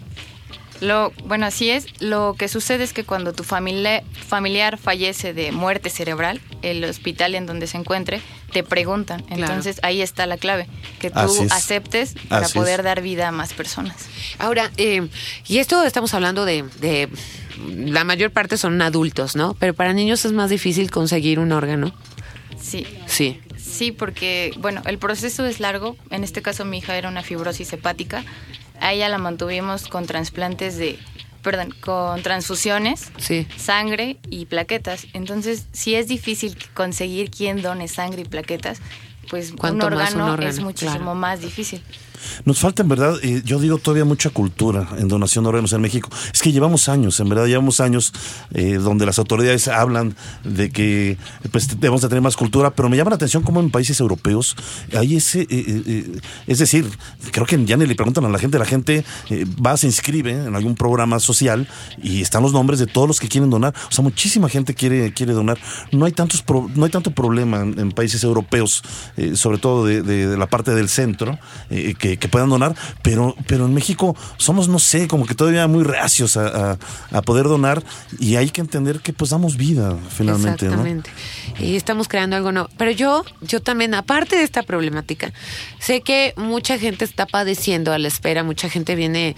[SPEAKER 6] Lo, bueno, así es. Lo que sucede es que cuando tu familia, familiar fallece de muerte cerebral, el hospital en donde se encuentre, te preguntan.
[SPEAKER 1] Claro.
[SPEAKER 6] Entonces ahí está la clave, que tú aceptes para
[SPEAKER 2] Así
[SPEAKER 6] poder
[SPEAKER 2] es.
[SPEAKER 6] dar vida a más personas.
[SPEAKER 1] Ahora, eh, y esto estamos hablando de, de- la mayor parte son adultos, ¿no? Pero para niños es más difícil conseguir un órgano.
[SPEAKER 6] Sí.
[SPEAKER 1] Sí.
[SPEAKER 6] Sí, porque, bueno, el proceso es largo. En este caso, mi hija era una fibrosis hepática. A ella la mantuvimos con trasplantes de, perdón, con transfusiones,
[SPEAKER 1] Sí.
[SPEAKER 6] sangre y plaquetas. Entonces, si es difícil conseguir quien done sangre y plaquetas, pues un órgano,
[SPEAKER 1] un órgano,
[SPEAKER 6] es muchísimo
[SPEAKER 1] claro.
[SPEAKER 6] más difícil.
[SPEAKER 2] Nos falta en verdad, eh, yo digo todavía mucha cultura en donación de órganos en México. Es que llevamos años, en verdad llevamos años eh, donde las autoridades hablan de que pues debemos de tener más cultura, pero me llama la atención cómo en países europeos hay ese, eh, es decir, creo que ya ni le preguntan a la gente, la gente va, se inscribe en algún programa social y están los nombres de todos los que quieren donar. O sea, muchísima gente quiere, quiere donar. No hay tantos pro- no hay tanto problema en, países europeos, sobre todo de, la parte del centro, eh, que, puedan donar, pero, pero en México somos, no sé, como que todavía muy reacios a, a- poder donar y hay que entender que pues damos vida finalmente, ¿no?
[SPEAKER 1] Exactamente. Y estamos creando algo nuevo. Pero yo, yo también, aparte de esta problemática, sé que mucha gente está padeciendo a la espera, mucha gente viene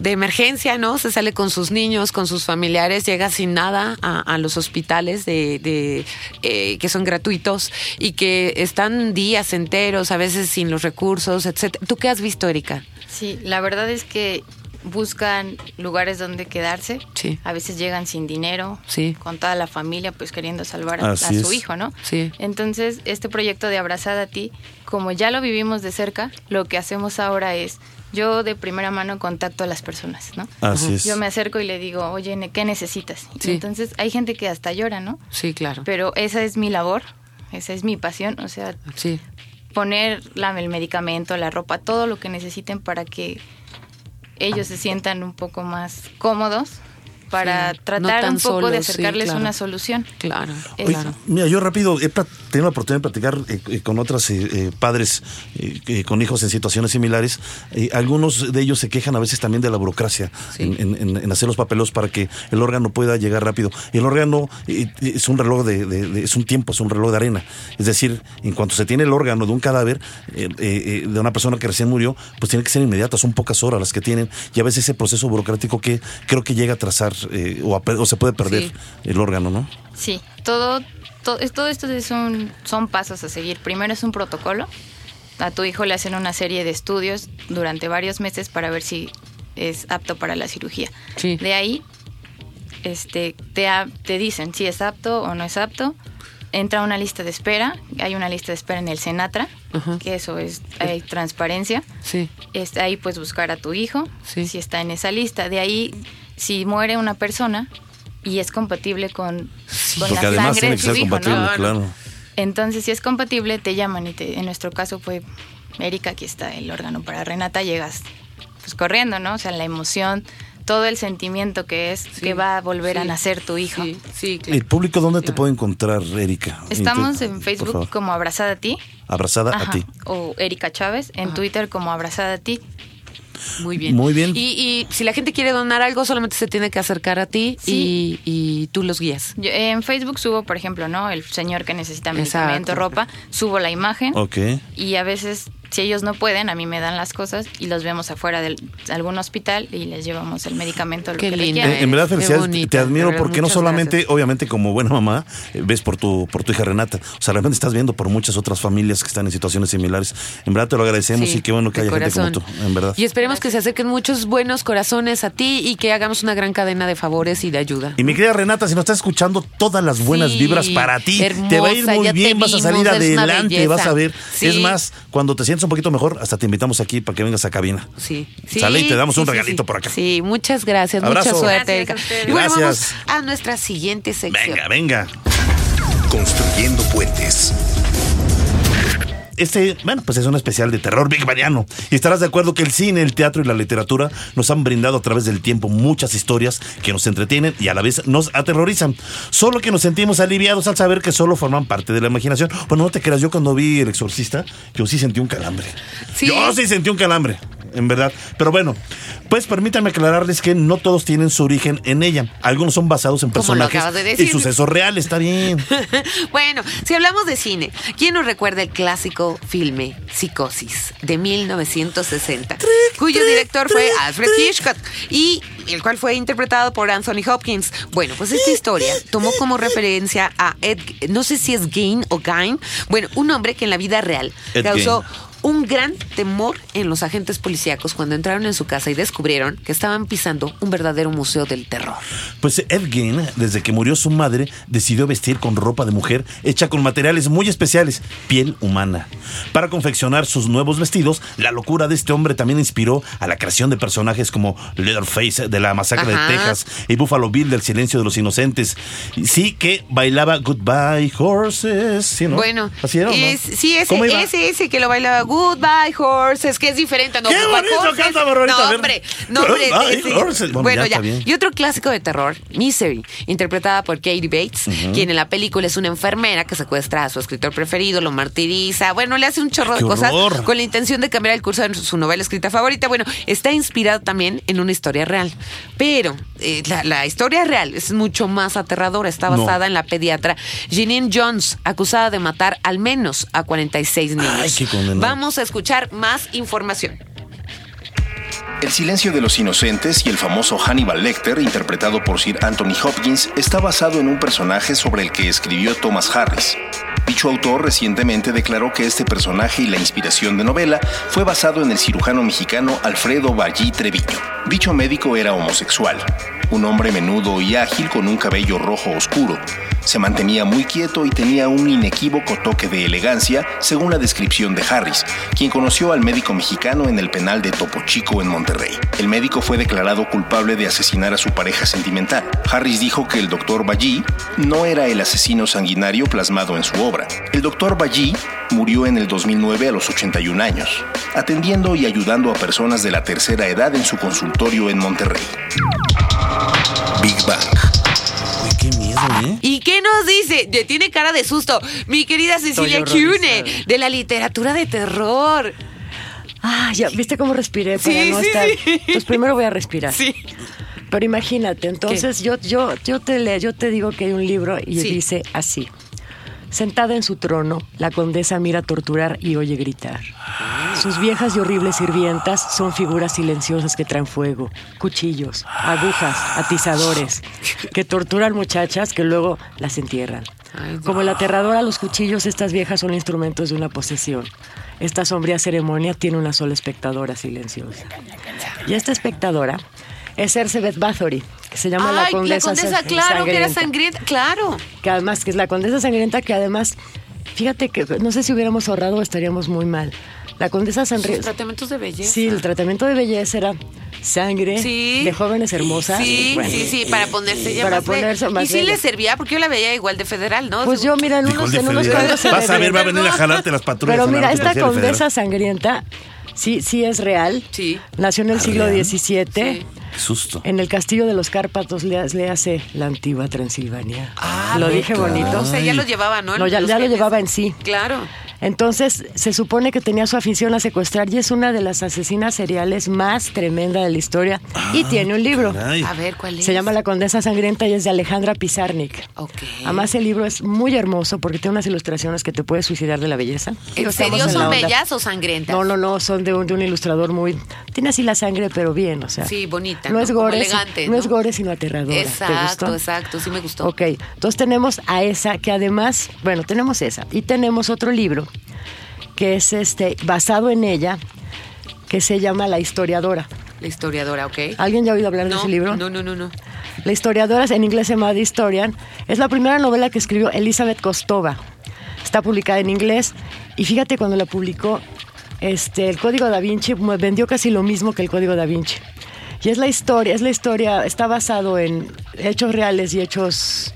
[SPEAKER 1] de emergencia, ¿no? Se sale con sus niños, con sus familiares, llega sin nada a, los hospitales de, de, eh, que son gratuitos y que están días enteros, a veces sin los recursos, etcétera. ¿Tú qué has visto, Erika?
[SPEAKER 6] Sí, la verdad es que buscan lugares donde quedarse.
[SPEAKER 1] Sí.
[SPEAKER 6] A veces llegan sin dinero,
[SPEAKER 1] Sí.
[SPEAKER 6] con toda la familia, pues queriendo salvar a, su
[SPEAKER 2] es.
[SPEAKER 6] hijo, ¿no?
[SPEAKER 1] Sí.
[SPEAKER 6] Entonces, este proyecto de Abrazada a ti, como ya lo vivimos de cerca, lo que hacemos ahora es, yo de primera mano contacto a las personas, ¿no?
[SPEAKER 2] Así es.
[SPEAKER 6] Yo me acerco y le digo, oye, ne- ¿qué necesitas? Y
[SPEAKER 1] Sí.
[SPEAKER 6] entonces hay gente que hasta llora, ¿no?
[SPEAKER 1] Sí, claro.
[SPEAKER 6] Pero esa es mi labor, esa es mi pasión, o sea,
[SPEAKER 1] Sí.
[SPEAKER 6] poner la, el medicamento, la ropa, todo lo que necesiten para que ellos se sientan un poco más cómodos para
[SPEAKER 1] Sí,
[SPEAKER 6] tratar un poco de
[SPEAKER 1] sí,
[SPEAKER 6] acercarles
[SPEAKER 1] claro.
[SPEAKER 6] una solución.
[SPEAKER 1] Claro,
[SPEAKER 2] Oye,
[SPEAKER 1] claro.
[SPEAKER 2] Mira, yo rápido he tenido la oportunidad de platicar eh, eh, con otros padres eh, eh, con hijos en situaciones similares. Eh, algunos de ellos se quejan a veces también de la burocracia
[SPEAKER 1] Sí.
[SPEAKER 2] en, en- en- en hacer los papelos para que el órgano pueda llegar rápido. El órgano eh, es un reloj de, de- de- es un tiempo, es un reloj de arena. Es decir, en cuanto se tiene el órgano de un cadáver eh, eh, eh, de una persona que recién murió, pues tiene que ser inmediata. Son pocas horas las que tienen y a veces ese proceso burocrático que creo que llega a trazar eh, o, a o se puede perder
[SPEAKER 1] Sí.
[SPEAKER 2] el órgano, ¿no?
[SPEAKER 6] Sí, todo, todo, todo esto es un, son pasos a seguir. Primero es un protocolo. A tu hijo le hacen una serie de estudios durante varios meses para ver si es apto para la cirugía.
[SPEAKER 1] Sí.
[SPEAKER 6] De ahí este, te, te dicen si es apto o no es apto. entra a una lista de espera. Hay una lista de espera en el Senatra, que eso es, hay transparencia.
[SPEAKER 1] Sí.
[SPEAKER 6] Este, ahí puedes buscar a tu hijo,
[SPEAKER 1] Sí.
[SPEAKER 6] si está en esa lista. De ahí, si muere una persona y es compatible con, con
[SPEAKER 2] Porque
[SPEAKER 6] la
[SPEAKER 2] además
[SPEAKER 6] sangre
[SPEAKER 2] tiene
[SPEAKER 6] de
[SPEAKER 2] que
[SPEAKER 6] su
[SPEAKER 2] ser
[SPEAKER 6] hijo,
[SPEAKER 2] compatible,
[SPEAKER 6] ¿no?
[SPEAKER 2] claro.
[SPEAKER 6] Entonces, si es compatible, te llaman y te, en nuestro caso fue, Erika, aquí está el órgano para Renata, llegas pues corriendo, ¿no? O sea, la emoción, todo el sentimiento que es que va a volver a
[SPEAKER 1] sí,
[SPEAKER 6] nacer tu hijo.
[SPEAKER 1] Sí, sí, claro.
[SPEAKER 2] ¿El público dónde te puede encontrar, Erika?
[SPEAKER 6] Estamos
[SPEAKER 2] Inter-
[SPEAKER 6] en Facebook como Abrazada a ti.
[SPEAKER 2] Abrazada a ti.
[SPEAKER 6] O Erika Chávez, en Twitter como Abrazada a ti.
[SPEAKER 1] Muy bien.
[SPEAKER 2] Muy bien.
[SPEAKER 1] Y, y si la gente quiere donar algo, solamente se tiene que acercar a ti
[SPEAKER 6] Sí.
[SPEAKER 1] y, y tú los guías.
[SPEAKER 6] Yo, en Facebook subo, por ejemplo, ¿no? El señor que necesita medicamento,
[SPEAKER 1] Exacto.
[SPEAKER 6] ropa, subo la imagen
[SPEAKER 2] Ok.
[SPEAKER 6] y a veces, si ellos no pueden, a mí me dan las cosas y los vemos afuera de algún hospital y les llevamos el medicamento, lo
[SPEAKER 1] Qué
[SPEAKER 6] que
[SPEAKER 1] lindo.
[SPEAKER 2] Eh, en verdad, felicidades. te admiro porque no solamente,
[SPEAKER 1] gracias.
[SPEAKER 2] obviamente, como buena mamá, eh, ves por tu, por tu hija Renata. O sea, de repente estás viendo por muchas otras familias que están en situaciones similares. En verdad te lo agradecemos
[SPEAKER 1] Sí,
[SPEAKER 2] y qué bueno que haya gente como
[SPEAKER 1] corazón.
[SPEAKER 2] tú, en verdad.
[SPEAKER 1] Y esperemos que se acerquen muchos buenos corazones a ti y que hagamos una gran cadena de favores y de ayuda.
[SPEAKER 2] Y mi querida Renata, si nos estás escuchando, todas las buenas
[SPEAKER 1] Sí,
[SPEAKER 2] vibras para ti. te va a ir muy bien, vas a salir adelante, vas a ver.
[SPEAKER 1] Sí.
[SPEAKER 2] Es más, cuando te sientes un poquito mejor, hasta te invitamos aquí para que vengas a cabina.
[SPEAKER 1] Sí, sí.
[SPEAKER 2] Sale y te damos un
[SPEAKER 1] sí,
[SPEAKER 2] regalito
[SPEAKER 1] sí.
[SPEAKER 2] por acá.
[SPEAKER 1] Sí, muchas gracias,
[SPEAKER 2] Abrazo.
[SPEAKER 1] mucha suerte,
[SPEAKER 6] Gracias.
[SPEAKER 1] Y bueno,
[SPEAKER 2] Gracias.
[SPEAKER 1] vamos a nuestra siguiente sección.
[SPEAKER 2] Venga, venga.
[SPEAKER 3] Construyendo puentes.
[SPEAKER 2] Este, bueno, pues es un especial de terror big Baniano. Y estarás de acuerdo que el cine, el teatro y la literatura nos han brindado a través del tiempo muchas historias que nos entretienen y a la vez nos aterrorizan. Solo que nos sentimos aliviados al saber que solo forman parte de la imaginación. Bueno, no te creas, yo cuando vi El Exorcista, yo sí sentí un calambre.
[SPEAKER 1] ¿Sí?
[SPEAKER 2] Yo sí sentí un calambre, en verdad. Pero bueno, pues permítanme aclararles que no todos tienen su origen en ella. Algunos son basados en personajes
[SPEAKER 1] de
[SPEAKER 2] y sucesos reales, está bien. [LAUGHS]
[SPEAKER 1] bueno, si hablamos de cine, ¿quién nos recuerda el clásico filme Psicosis de 1960? cuyo director fue Alfred Hitchcock y el cual fue interpretado por Anthony Hopkins. Bueno, pues esta historia tomó como referencia a Ed, no sé si es Gain o Gain, bueno, un hombre que en la vida real
[SPEAKER 2] Ed
[SPEAKER 1] causó. Un gran temor en los agentes policíacos cuando entraron en su casa y descubrieron que estaban pisando un verdadero museo del terror.
[SPEAKER 2] Pues Ed Gein, desde que murió su madre, decidió vestir con ropa de mujer hecha con materiales muy especiales, piel humana. Para confeccionar sus nuevos vestidos, la locura de este hombre también inspiró a la creación de personajes como Leatherface de la masacre
[SPEAKER 1] Ajá.
[SPEAKER 2] de Texas y Buffalo Bill del silencio de los inocentes. Sí que bailaba Goodbye Horses, ¿sí, no?
[SPEAKER 1] Bueno,
[SPEAKER 2] ¿Así era no?
[SPEAKER 1] es- sí,
[SPEAKER 2] ¿Cómo
[SPEAKER 1] ese,
[SPEAKER 2] iba?
[SPEAKER 1] ese, ese que lo bailaba Goodbye Horses, que es diferente. No,
[SPEAKER 2] ¡Qué bonito canta, Barbarita!
[SPEAKER 1] No, hombre, no, hombre.
[SPEAKER 2] Goodbye Horses. Bueno,
[SPEAKER 1] Bueno,
[SPEAKER 2] ya
[SPEAKER 1] ya. Y otro clásico de terror, Misery, interpretada por Katie Bates, quien en la película es una enfermera que secuestra a su escritor preferido, lo martiriza, bueno, le hace un chorro de
[SPEAKER 2] ¡Qué
[SPEAKER 1] cosas
[SPEAKER 2] horror!
[SPEAKER 1] con la intención de cambiar el curso de su novela escrita favorita. Bueno, está inspirado también en una historia real, pero eh, la, la historia real es mucho más aterradora. Está
[SPEAKER 2] No.
[SPEAKER 1] basada en la pediatra Jeanine Jones, acusada de matar al menos a 46 niños.
[SPEAKER 2] Ay, qué.
[SPEAKER 1] Vamos a escuchar más información.
[SPEAKER 3] El silencio de los inocentes y el famoso Hannibal Lecter, interpretado por Sir Anthony Hopkins, está basado en un personaje sobre el que escribió Thomas Harris. Dicho autor recientemente declaró que este personaje y la inspiración de novela fue basado en el cirujano mexicano Alfredo Ballí Treviño. Dicho médico era homosexual, un hombre menudo y ágil con un cabello rojo oscuro. Se mantenía muy quieto y tenía un inequívoco toque de elegancia, según la descripción de Harris, quien conoció al médico mexicano en el penal de Topo Chico en Monterrey. El médico fue declarado culpable de asesinar a su pareja sentimental. Harris dijo que el doctor Ballí no era el asesino sanguinario plasmado en su obra. El doctor Ballí murió en el 2009 a los 81 años, atendiendo y ayudando a personas de la tercera edad en su consultorio en Monterrey. Big Bang.
[SPEAKER 2] ¿Eh?
[SPEAKER 1] ¿Y qué nos dice? De- Tiene cara de susto. Mi querida Cecilia Cune, de la literatura de terror.
[SPEAKER 7] Ah, ya, ¿viste cómo respiré para
[SPEAKER 1] Sí,
[SPEAKER 7] no
[SPEAKER 1] sí,
[SPEAKER 7] estar?
[SPEAKER 1] sí.
[SPEAKER 7] Pues primero voy a respirar.
[SPEAKER 1] Sí.
[SPEAKER 7] Pero imagínate, entonces yo, yo, yo te leo, yo te digo que hay un libro y
[SPEAKER 1] Sí.
[SPEAKER 7] dice así. Sentada en su trono, la condesa mira torturar y oye gritar. Sus viejas y horribles sirvientas son figuras silenciosas que traen fuego, cuchillos, agujas, atizadores, que torturan muchachas que luego las entierran. Como el aterrador a los cuchillos, estas viejas son instrumentos de una posesión. Esta sombría ceremonia tiene una sola espectadora silenciosa. Y esta espectadora es Elizabeth Bathory, que se llama La
[SPEAKER 1] Ay,
[SPEAKER 7] Condesa,
[SPEAKER 1] condesa,
[SPEAKER 7] Sang-
[SPEAKER 1] claro, que era
[SPEAKER 7] Sangrienta.
[SPEAKER 1] sangrienta, claro.
[SPEAKER 7] Que además, que es la Condesa Sangrienta, que además, fíjate que no sé si hubiéramos ahorrado estaríamos muy mal. La Condesa Sangrienta.
[SPEAKER 1] tratamientos de belleza.
[SPEAKER 7] Sí, el tratamiento de belleza era sangre
[SPEAKER 1] Sí.
[SPEAKER 7] de jóvenes hermosas.
[SPEAKER 1] Sí,
[SPEAKER 7] Bueno,
[SPEAKER 1] sí, sí, para ponerse ya
[SPEAKER 7] Para
[SPEAKER 1] más
[SPEAKER 7] ponerse más
[SPEAKER 1] Y sí
[SPEAKER 7] bella.
[SPEAKER 1] le servía, porque yo la veía igual de federal, ¿no?
[SPEAKER 7] Pues yo, mira, en unos, en unos cuadros se
[SPEAKER 2] Vas a ver, va a venir a jalarte las patrullas.
[SPEAKER 7] Pero
[SPEAKER 2] la
[SPEAKER 7] mira, esta
[SPEAKER 2] Federal.
[SPEAKER 7] condesa sangrienta sí, sí es real.
[SPEAKER 1] Sí.
[SPEAKER 7] Nació en el
[SPEAKER 2] ¿Ah,
[SPEAKER 7] siglo
[SPEAKER 2] real?
[SPEAKER 7] XVII.
[SPEAKER 1] Sí.
[SPEAKER 2] Qué susto.
[SPEAKER 7] En el castillo de los Cárpatos le, le hace la antigua Transilvania.
[SPEAKER 1] Ah,
[SPEAKER 7] lo dije
[SPEAKER 1] claro.
[SPEAKER 7] bonito.
[SPEAKER 1] O sea, ya lo llevaba, ¿no?
[SPEAKER 7] No, ya, lo llevaba en sí.
[SPEAKER 1] Claro.
[SPEAKER 7] Entonces, se supone que tenía su afición a secuestrar y es una de las asesinas seriales más tremenda de la historia. y tiene un libro.
[SPEAKER 2] Caray.
[SPEAKER 1] A ver, ¿cuál es?
[SPEAKER 7] Se llama La Condesa Sangrienta y es de Alejandra Pizarnik.
[SPEAKER 1] Ok.
[SPEAKER 7] Además, el libro es muy hermoso porque tiene unas ilustraciones que te puedes suicidar de la belleza.
[SPEAKER 1] ¿En serio
[SPEAKER 7] en
[SPEAKER 1] son bellas o sangrientas?
[SPEAKER 7] No, no, no, son de un, de un ilustrador muy... Tiene así la sangre, pero bien, o sea.
[SPEAKER 1] Sí, bonita,
[SPEAKER 7] No,
[SPEAKER 1] ¿no?
[SPEAKER 7] es gore,
[SPEAKER 1] elegante,
[SPEAKER 7] no
[SPEAKER 1] ¿no?
[SPEAKER 7] es gore, sino aterradora. ¿Te
[SPEAKER 1] Exacto,
[SPEAKER 7] gustó?
[SPEAKER 1] exacto, sí me gustó.
[SPEAKER 7] Ok, entonces tenemos a esa, que además, bueno, tenemos esa. Y tenemos otro libro, que es este, basado en ella, que se llama La historiadora.
[SPEAKER 1] La historiadora, ¿ok?
[SPEAKER 7] ¿Alguien ya ha oído hablar de ese libro?
[SPEAKER 1] No, no, no, no.
[SPEAKER 7] La historiadora, en inglés se llama The Historian, es la primera novela que escribió Elizabeth Kostova. Está publicada en inglés y fíjate cuando la publicó, este, el Código da Vinci mu- vendió casi lo mismo que el Código da Vinci. Y es la historia, es la historia, está basado en hechos reales y hechos...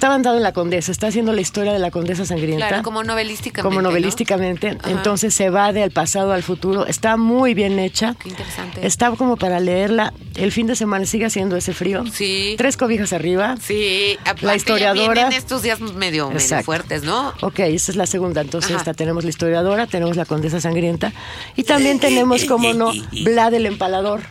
[SPEAKER 7] Está basado en la condesa, está haciendo la historia de la condesa sangrienta.
[SPEAKER 1] Claro, como novelísticamente.
[SPEAKER 7] como
[SPEAKER 1] ¿no?
[SPEAKER 7] novelísticamente. Entonces se va del pasado al futuro. Está muy bien hecha.
[SPEAKER 1] Qué interesante.
[SPEAKER 7] Está como para leerla. El fin de semana sigue haciendo ese frío.
[SPEAKER 1] Sí.
[SPEAKER 7] Tres cobijas arriba.
[SPEAKER 1] Sí, aparte
[SPEAKER 7] La historiadora.
[SPEAKER 1] vienen estos días medio, fuertes, ¿no?
[SPEAKER 7] Ok, esa es la segunda. Entonces,
[SPEAKER 1] Ajá.
[SPEAKER 7] esta tenemos la historiadora, tenemos la condesa sangrienta y también tenemos, como no, Vlad el empalador.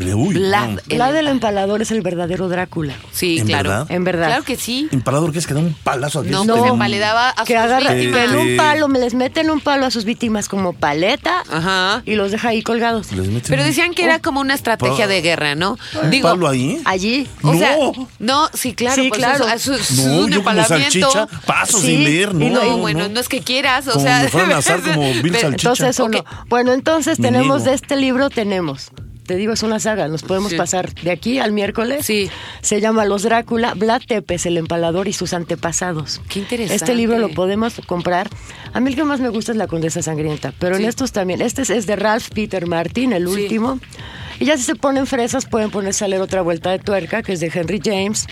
[SPEAKER 2] Uy,
[SPEAKER 1] Vlad.
[SPEAKER 2] no.
[SPEAKER 1] El-
[SPEAKER 7] Vlad el empalador es el verdadero Drácula.
[SPEAKER 1] Sí,
[SPEAKER 2] ¿En
[SPEAKER 1] claro.
[SPEAKER 2] verdad?
[SPEAKER 7] En verdad.
[SPEAKER 1] Claro que sí.
[SPEAKER 2] Empalador, que es que da un palazo aquí.
[SPEAKER 1] No,
[SPEAKER 2] Este,
[SPEAKER 1] pues
[SPEAKER 2] mm,
[SPEAKER 1] empaledaba a
[SPEAKER 7] Que
[SPEAKER 1] sus
[SPEAKER 7] agarra,
[SPEAKER 1] víctimas.
[SPEAKER 7] que en un palo, me les meten un palo a sus víctimas como paleta
[SPEAKER 1] Ajá.
[SPEAKER 7] y los deja ahí colgados.
[SPEAKER 1] Pero decían que era como una estrategia de guerra, ¿no?
[SPEAKER 2] ¿Un
[SPEAKER 1] Digo,
[SPEAKER 2] palo ahí?
[SPEAKER 7] Allí.
[SPEAKER 1] o
[SPEAKER 2] No.
[SPEAKER 1] sea, no, sí, claro,
[SPEAKER 7] Sí,
[SPEAKER 1] pues
[SPEAKER 7] claro.
[SPEAKER 1] eso, eso es
[SPEAKER 2] No,
[SPEAKER 1] un
[SPEAKER 2] yo como salchicha paso
[SPEAKER 7] Sí,
[SPEAKER 2] sin leer, ¿no?
[SPEAKER 7] y
[SPEAKER 1] No,
[SPEAKER 7] no,
[SPEAKER 1] bueno,
[SPEAKER 2] no.
[SPEAKER 1] no es que quieras, o
[SPEAKER 2] Como
[SPEAKER 1] sea,
[SPEAKER 2] me fueran a asar [LAUGHS] como Bill Salchicha.
[SPEAKER 7] Entonces,
[SPEAKER 1] Ok.
[SPEAKER 7] uno. Bueno, entonces tenemos de este libro, tenemos. Te digo, es una saga, nos podemos
[SPEAKER 1] Sí.
[SPEAKER 7] pasar de aquí al miércoles.
[SPEAKER 1] Sí.
[SPEAKER 7] Se llama Los Drácula, Vlad Tepes, el empalador y sus antepasados.
[SPEAKER 1] Qué interesante.
[SPEAKER 7] Este libro lo podemos comprar. A mí el que más me gusta es La Condesa Sangrienta, pero en estos también. Este es, es de Ralph Peter Martin, el
[SPEAKER 1] Sí.
[SPEAKER 7] Y ya si se ponen fresas, pueden ponerse a leer otra vuelta de tuerca, que es de Henry James,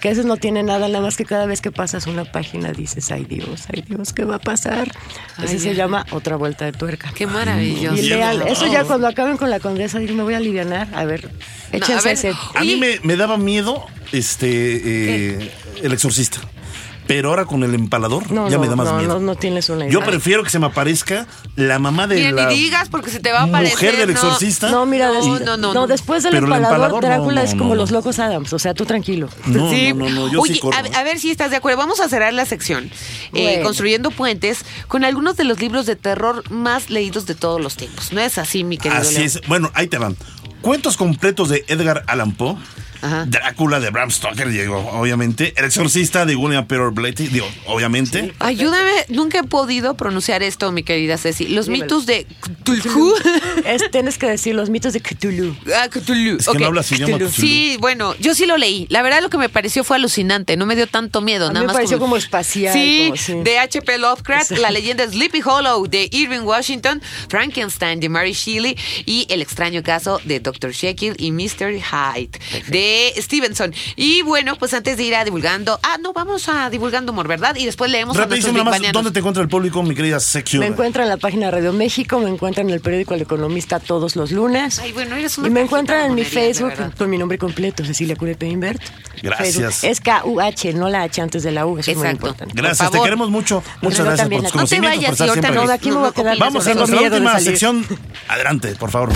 [SPEAKER 7] que ese no tiene nada, nada más que cada vez que pasas una página dices, ay Dios, ay Dios, ¿qué va a pasar?
[SPEAKER 1] Ay,
[SPEAKER 7] se llama Otra Vuelta de Tuerca.
[SPEAKER 1] Qué maravilloso.
[SPEAKER 7] Y
[SPEAKER 2] no.
[SPEAKER 7] eso ya cuando acaben con la condesa, digo, me voy a alivianar. A ver, échense
[SPEAKER 1] a ver,
[SPEAKER 7] ese.
[SPEAKER 2] A mí me daba miedo este eh, el exorcista. Pero ahora con el empalador
[SPEAKER 7] No,
[SPEAKER 2] ya
[SPEAKER 7] no,
[SPEAKER 2] me da más
[SPEAKER 7] no,
[SPEAKER 2] miedo.
[SPEAKER 7] no, no tienes una idea.
[SPEAKER 2] Yo prefiero que se me aparezca la mamá de
[SPEAKER 1] Mira,
[SPEAKER 2] la
[SPEAKER 1] ni digas porque se te va a aparecer.
[SPEAKER 2] mujer del exorcista.
[SPEAKER 7] No, mira, des-
[SPEAKER 1] No, no, no,
[SPEAKER 7] no,
[SPEAKER 1] no.
[SPEAKER 7] después del empalador, Drácula
[SPEAKER 2] no,
[SPEAKER 7] es como
[SPEAKER 2] no.
[SPEAKER 7] los locos Adams, o sea, tú tranquilo.
[SPEAKER 2] No,
[SPEAKER 1] Sí.
[SPEAKER 2] no, no, no, yo
[SPEAKER 1] Oye,
[SPEAKER 2] sí corro.
[SPEAKER 1] a, a ver si estás de acuerdo. Vamos a cerrar la sección eh, construyendo puentes con algunos de los libros de terror más leídos de todos los tiempos. ¿No es así, mi querido
[SPEAKER 2] Así
[SPEAKER 1] Leo?
[SPEAKER 2] es. Bueno, ahí te van. Cuentos completos de Edgar Allan Poe.
[SPEAKER 1] Ajá.
[SPEAKER 2] Drácula de Bram Stoker, digo, obviamente. El exorcista de William Peter Blatty, digo, obviamente.
[SPEAKER 1] Ayúdame, nunca he podido pronunciar esto, mi querida Ceci. Los
[SPEAKER 7] Dímelo.
[SPEAKER 1] mitos de Cthulhu.
[SPEAKER 7] Es, tienes que decir los mitos de Cthulhu.
[SPEAKER 1] Ah, Cthulhu.
[SPEAKER 2] Es que no hablas idioma
[SPEAKER 1] Cthulhu.
[SPEAKER 2] Cthulhu.
[SPEAKER 1] Sí, bueno, yo sí lo leí. La verdad lo que me pareció fue alucinante, no me dio tanto miedo.
[SPEAKER 7] A mí
[SPEAKER 1] nada
[SPEAKER 7] me
[SPEAKER 1] más
[SPEAKER 7] pareció como espacial,
[SPEAKER 1] Sí,
[SPEAKER 7] como sí.
[SPEAKER 1] de H.P. Lovecraft,
[SPEAKER 7] Exacto.
[SPEAKER 1] la leyenda Sleepy Hollow de Irving Washington, Frankenstein de Mary Shelley y el extraño caso de Dr. Jekyll y Mr. Hyde de Stevenson. Y bueno, pues antes de ir a divulgando, ah, no, vamos a divulgando humor, ¿verdad? Y después leemos a nuestros
[SPEAKER 2] Rapidísimo, nada más,
[SPEAKER 1] bigbanianos.
[SPEAKER 2] ¿dónde te encuentra el público, mi querida sección?
[SPEAKER 7] Me encuentran en la página de Radio México, me encuentran en el periódico El Economista todos los lunes.
[SPEAKER 1] Ay, bueno, eres una
[SPEAKER 7] y me encuentran en mi Facebook con mi nombre completo, Cecilia Curepe Invert.
[SPEAKER 2] Gracias.
[SPEAKER 7] Facebook. Es K-U-H, no la H antes de la U, eso es muy importante.
[SPEAKER 2] Gracias, te queremos mucho. Muchas gracias
[SPEAKER 7] también.
[SPEAKER 2] por tus
[SPEAKER 7] No
[SPEAKER 1] te
[SPEAKER 2] conocimientos,
[SPEAKER 1] vayas,
[SPEAKER 2] por estar
[SPEAKER 1] no,
[SPEAKER 2] aquí.
[SPEAKER 7] de aquí me voy a quedar.
[SPEAKER 2] Vamos a
[SPEAKER 7] de
[SPEAKER 2] última sección. Adelante, por favor.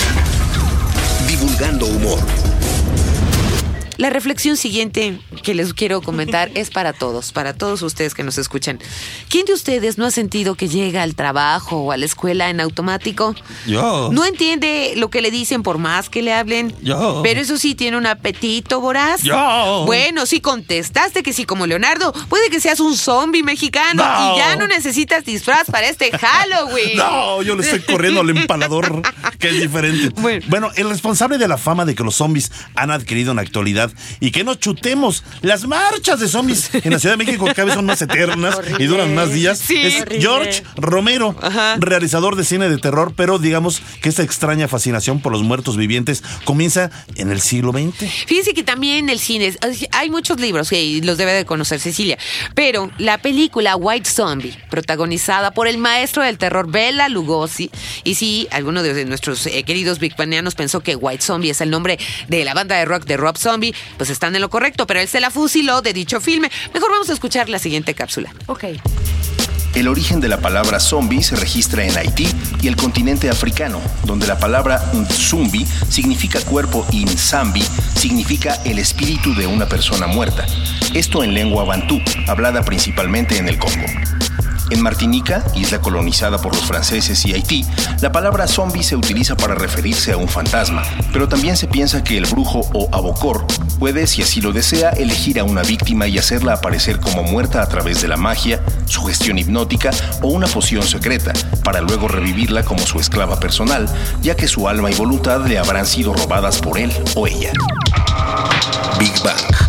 [SPEAKER 3] Divulgando humor.
[SPEAKER 1] La reflexión siguiente que les quiero comentar es para todos, para todos ustedes que nos escuchan. ¿Quién de ustedes no ha sentido que llega al trabajo o a la escuela en automático?
[SPEAKER 2] Yo.
[SPEAKER 1] No entiende lo que le dicen por más que le hablen.
[SPEAKER 2] Yo.
[SPEAKER 1] Pero eso sí, tiene un apetito voraz.
[SPEAKER 2] Yo.
[SPEAKER 1] Bueno, si contestaste que sí, como Leonardo, puede que seas un zombie mexicano
[SPEAKER 2] No.
[SPEAKER 1] y ya no necesitas disfraz para este Halloween. [LAUGHS]
[SPEAKER 2] No, yo le estoy corriendo al empalador, que es diferente.
[SPEAKER 1] Bueno.
[SPEAKER 2] Bueno. el responsable de la fama de que los zombies han adquirido en la actualidad Navidad y que nos chutemos las marchas de zombies en la Ciudad de México que cada vez son más eternas y duran más días.
[SPEAKER 1] Sí.
[SPEAKER 2] es
[SPEAKER 7] Horrible.
[SPEAKER 2] George Romero,
[SPEAKER 1] Ajá.
[SPEAKER 2] realizador de cine de terror, pero digamos que esta extraña fascinación por los muertos vivientes comienza en el siglo XX.
[SPEAKER 1] Fíjense que también el cine, hay muchos libros que los debe de conocer Cecilia, pero la película White Zombie, protagonizada por el maestro del terror Bela Lugosi, y sí, alguno de nuestros eh, queridos Big Banianos pensó que White Zombie es el nombre de la banda de rock de Rob Zombie, pues están en lo correcto, pero él se la fusiló de dicho filme. Mejor vamos a escuchar la siguiente cápsula.
[SPEAKER 7] Ok.
[SPEAKER 3] El origen de la palabra zombie se registra en Haití y el continente africano, donde la palabra zumbi significa cuerpo y nzambi significa el espíritu de una persona muerta. Esto en lengua bantú, hablada principalmente en el Congo. En Martinica, isla colonizada por los franceses y Haití, la palabra zombie se utiliza para referirse a un fantasma, pero también se piensa que el brujo o abocor puede, si así lo desea, elegir a una víctima y hacerla aparecer como muerta a través de la magia, sugestión hipnótica o una poción secreta, para luego revivirla como su esclava personal, ya que su alma y voluntad le habrán sido robadas por él o ella. Big Bang.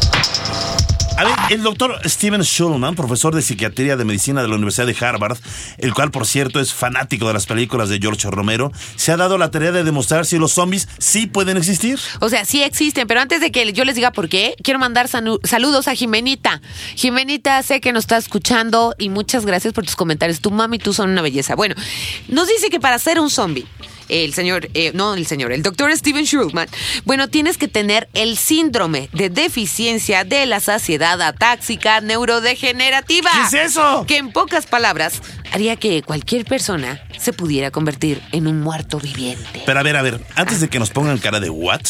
[SPEAKER 2] A ver, el doctor Steven Schulman, profesor de psiquiatría de medicina de la Universidad de Harvard, el cual por cierto es fanático de las películas de George Romero, se ha dado la tarea de demostrar si los zombies sí pueden existir.
[SPEAKER 1] O sea, sí existen, pero antes de que yo les diga por qué, quiero mandar saludos a Jimenita. Jimenita, sé que nos está escuchando y muchas gracias por tus comentarios. Tu mami y tú son una belleza. Bueno, nos dice que para ser un zombie, el señor, eh, no el señor, el doctor Steven Schulman, bueno, tienes que tener el síndrome de deficiencia de la saciedad atáxica neurodegenerativa.
[SPEAKER 2] ¿Qué es eso?
[SPEAKER 1] Que en pocas palabras haría que cualquier persona se pudiera convertir en un muerto viviente.
[SPEAKER 2] Pero a ver, a ver, antes de que nos pongan cara de what,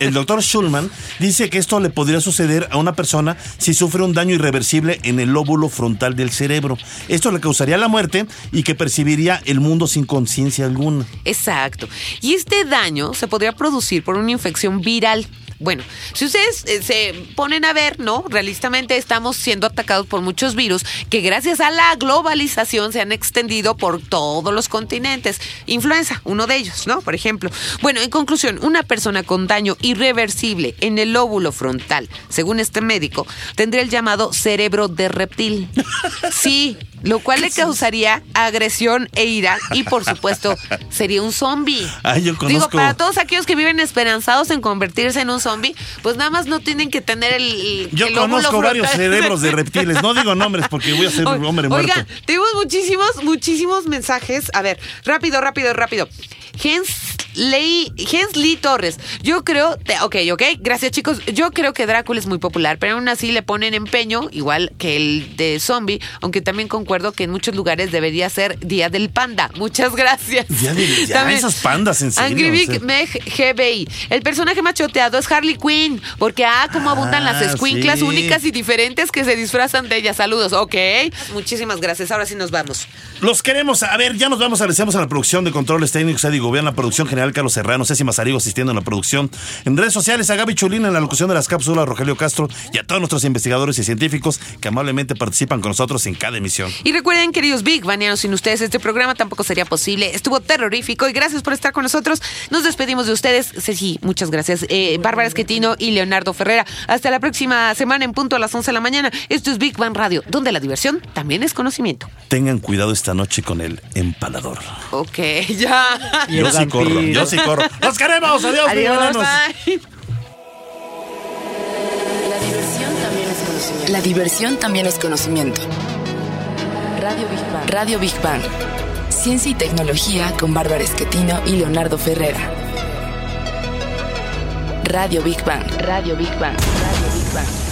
[SPEAKER 2] el doctor Schulman dice que esto le podría suceder a una persona si sufre un daño irreversible en el lóbulo frontal del cerebro. Esto le causaría la muerte y que percibiría el mundo sin conciencia alguna.
[SPEAKER 1] Exacto. Y este daño se podría producir por una infección viral. Bueno, si ustedes eh, se ponen a ver, ¿no? Realistamente estamos siendo atacados por muchos virus que gracias a la globalización se han extendido por todos los continentes. Influenza, uno de ellos, ¿no? Por ejemplo. Bueno, en conclusión, una persona con daño irreversible en el lóbulo frontal, según este médico, tendría el llamado cerebro de reptil. Sí, lo cual le causaría agresión e ira y por supuesto [LAUGHS] sería un zombie.
[SPEAKER 2] Ay, yo
[SPEAKER 1] Digo,
[SPEAKER 2] conozco-
[SPEAKER 1] para todos aquellos que viven esperanzados en convertirse en un zombie, pues nada más no tienen que tener el, el-
[SPEAKER 2] Yo
[SPEAKER 1] el
[SPEAKER 2] conozco varios cerebros de [LAUGHS] reptiles. No digo nombres porque voy a ser un hombre muerto.
[SPEAKER 1] Oigan, tenemos muchísimos, muchísimos mensajes. A ver, rápido, rápido, rápido. Hensley, Hensley Torres. Yo creo, te- ok, ok, gracias chicos. Yo creo que Drácula es muy popular, pero aún así le ponen empeño, igual que el de zombie, aunque también concuerdo que en muchos lugares debería ser Día del Panda. Muchas gracias.
[SPEAKER 2] Ya, de- [LAUGHS] ya,
[SPEAKER 1] También,
[SPEAKER 2] esas pandas, en serio.
[SPEAKER 1] Angry
[SPEAKER 2] o
[SPEAKER 1] Vic
[SPEAKER 2] sea.
[SPEAKER 1] Meg GBI. El personaje machoteado es Harley Quinn, porque ah, cómo abundan las
[SPEAKER 2] Ah,
[SPEAKER 1] escuinclas
[SPEAKER 2] sí.
[SPEAKER 1] únicas y diferentes que se disfrazan de ellas. Saludos, ok. Muchísimas gracias. Ahora sí nos vamos.
[SPEAKER 2] Los queremos. A ver, ya nos vamos. Agradecemos a la producción de controles técnicos, Eddie Gobierno, la producción general Carlos Serrano, Ceci Mazarigo asistiendo en la producción. En redes sociales, a Gaby Chulín en la locución de las cápsulas, Rogelio Castro y a todos nuestros investigadores y científicos que amablemente participan con nosotros en cada emisión.
[SPEAKER 1] Y recuerden, queridos Big Banianos, sin ustedes este programa tampoco sería posible. Estuvo terrorífico y gracias por estar con nosotros. Nos despedimos de ustedes. Ceci, muchas gracias. Eh, Bárbara Esquetino y Leonardo Ferrera. Hasta la próxima semana en punto a las 11 de la mañana. Esto es Big Bang Radio, donde la diversión también es conocimiento.
[SPEAKER 2] Tengan cuidado esta noche con el empalador.
[SPEAKER 1] Ok, [LAUGHS] ya.
[SPEAKER 7] Y el
[SPEAKER 2] Yo sí corro,
[SPEAKER 7] vampiro.
[SPEAKER 2] yo sí corro. ¡Los queremos! ¡Adiós,
[SPEAKER 1] Adiós, bye.
[SPEAKER 8] La diversión también es conocimiento. La diversión también es conocimiento. Radio Big Bang. Radio Big Bang. Ciencia y tecnología con Bárbara Esquetino y Leonardo Ferrera. Radio Big Bang. Radio Big Bang. Radio Big Bang.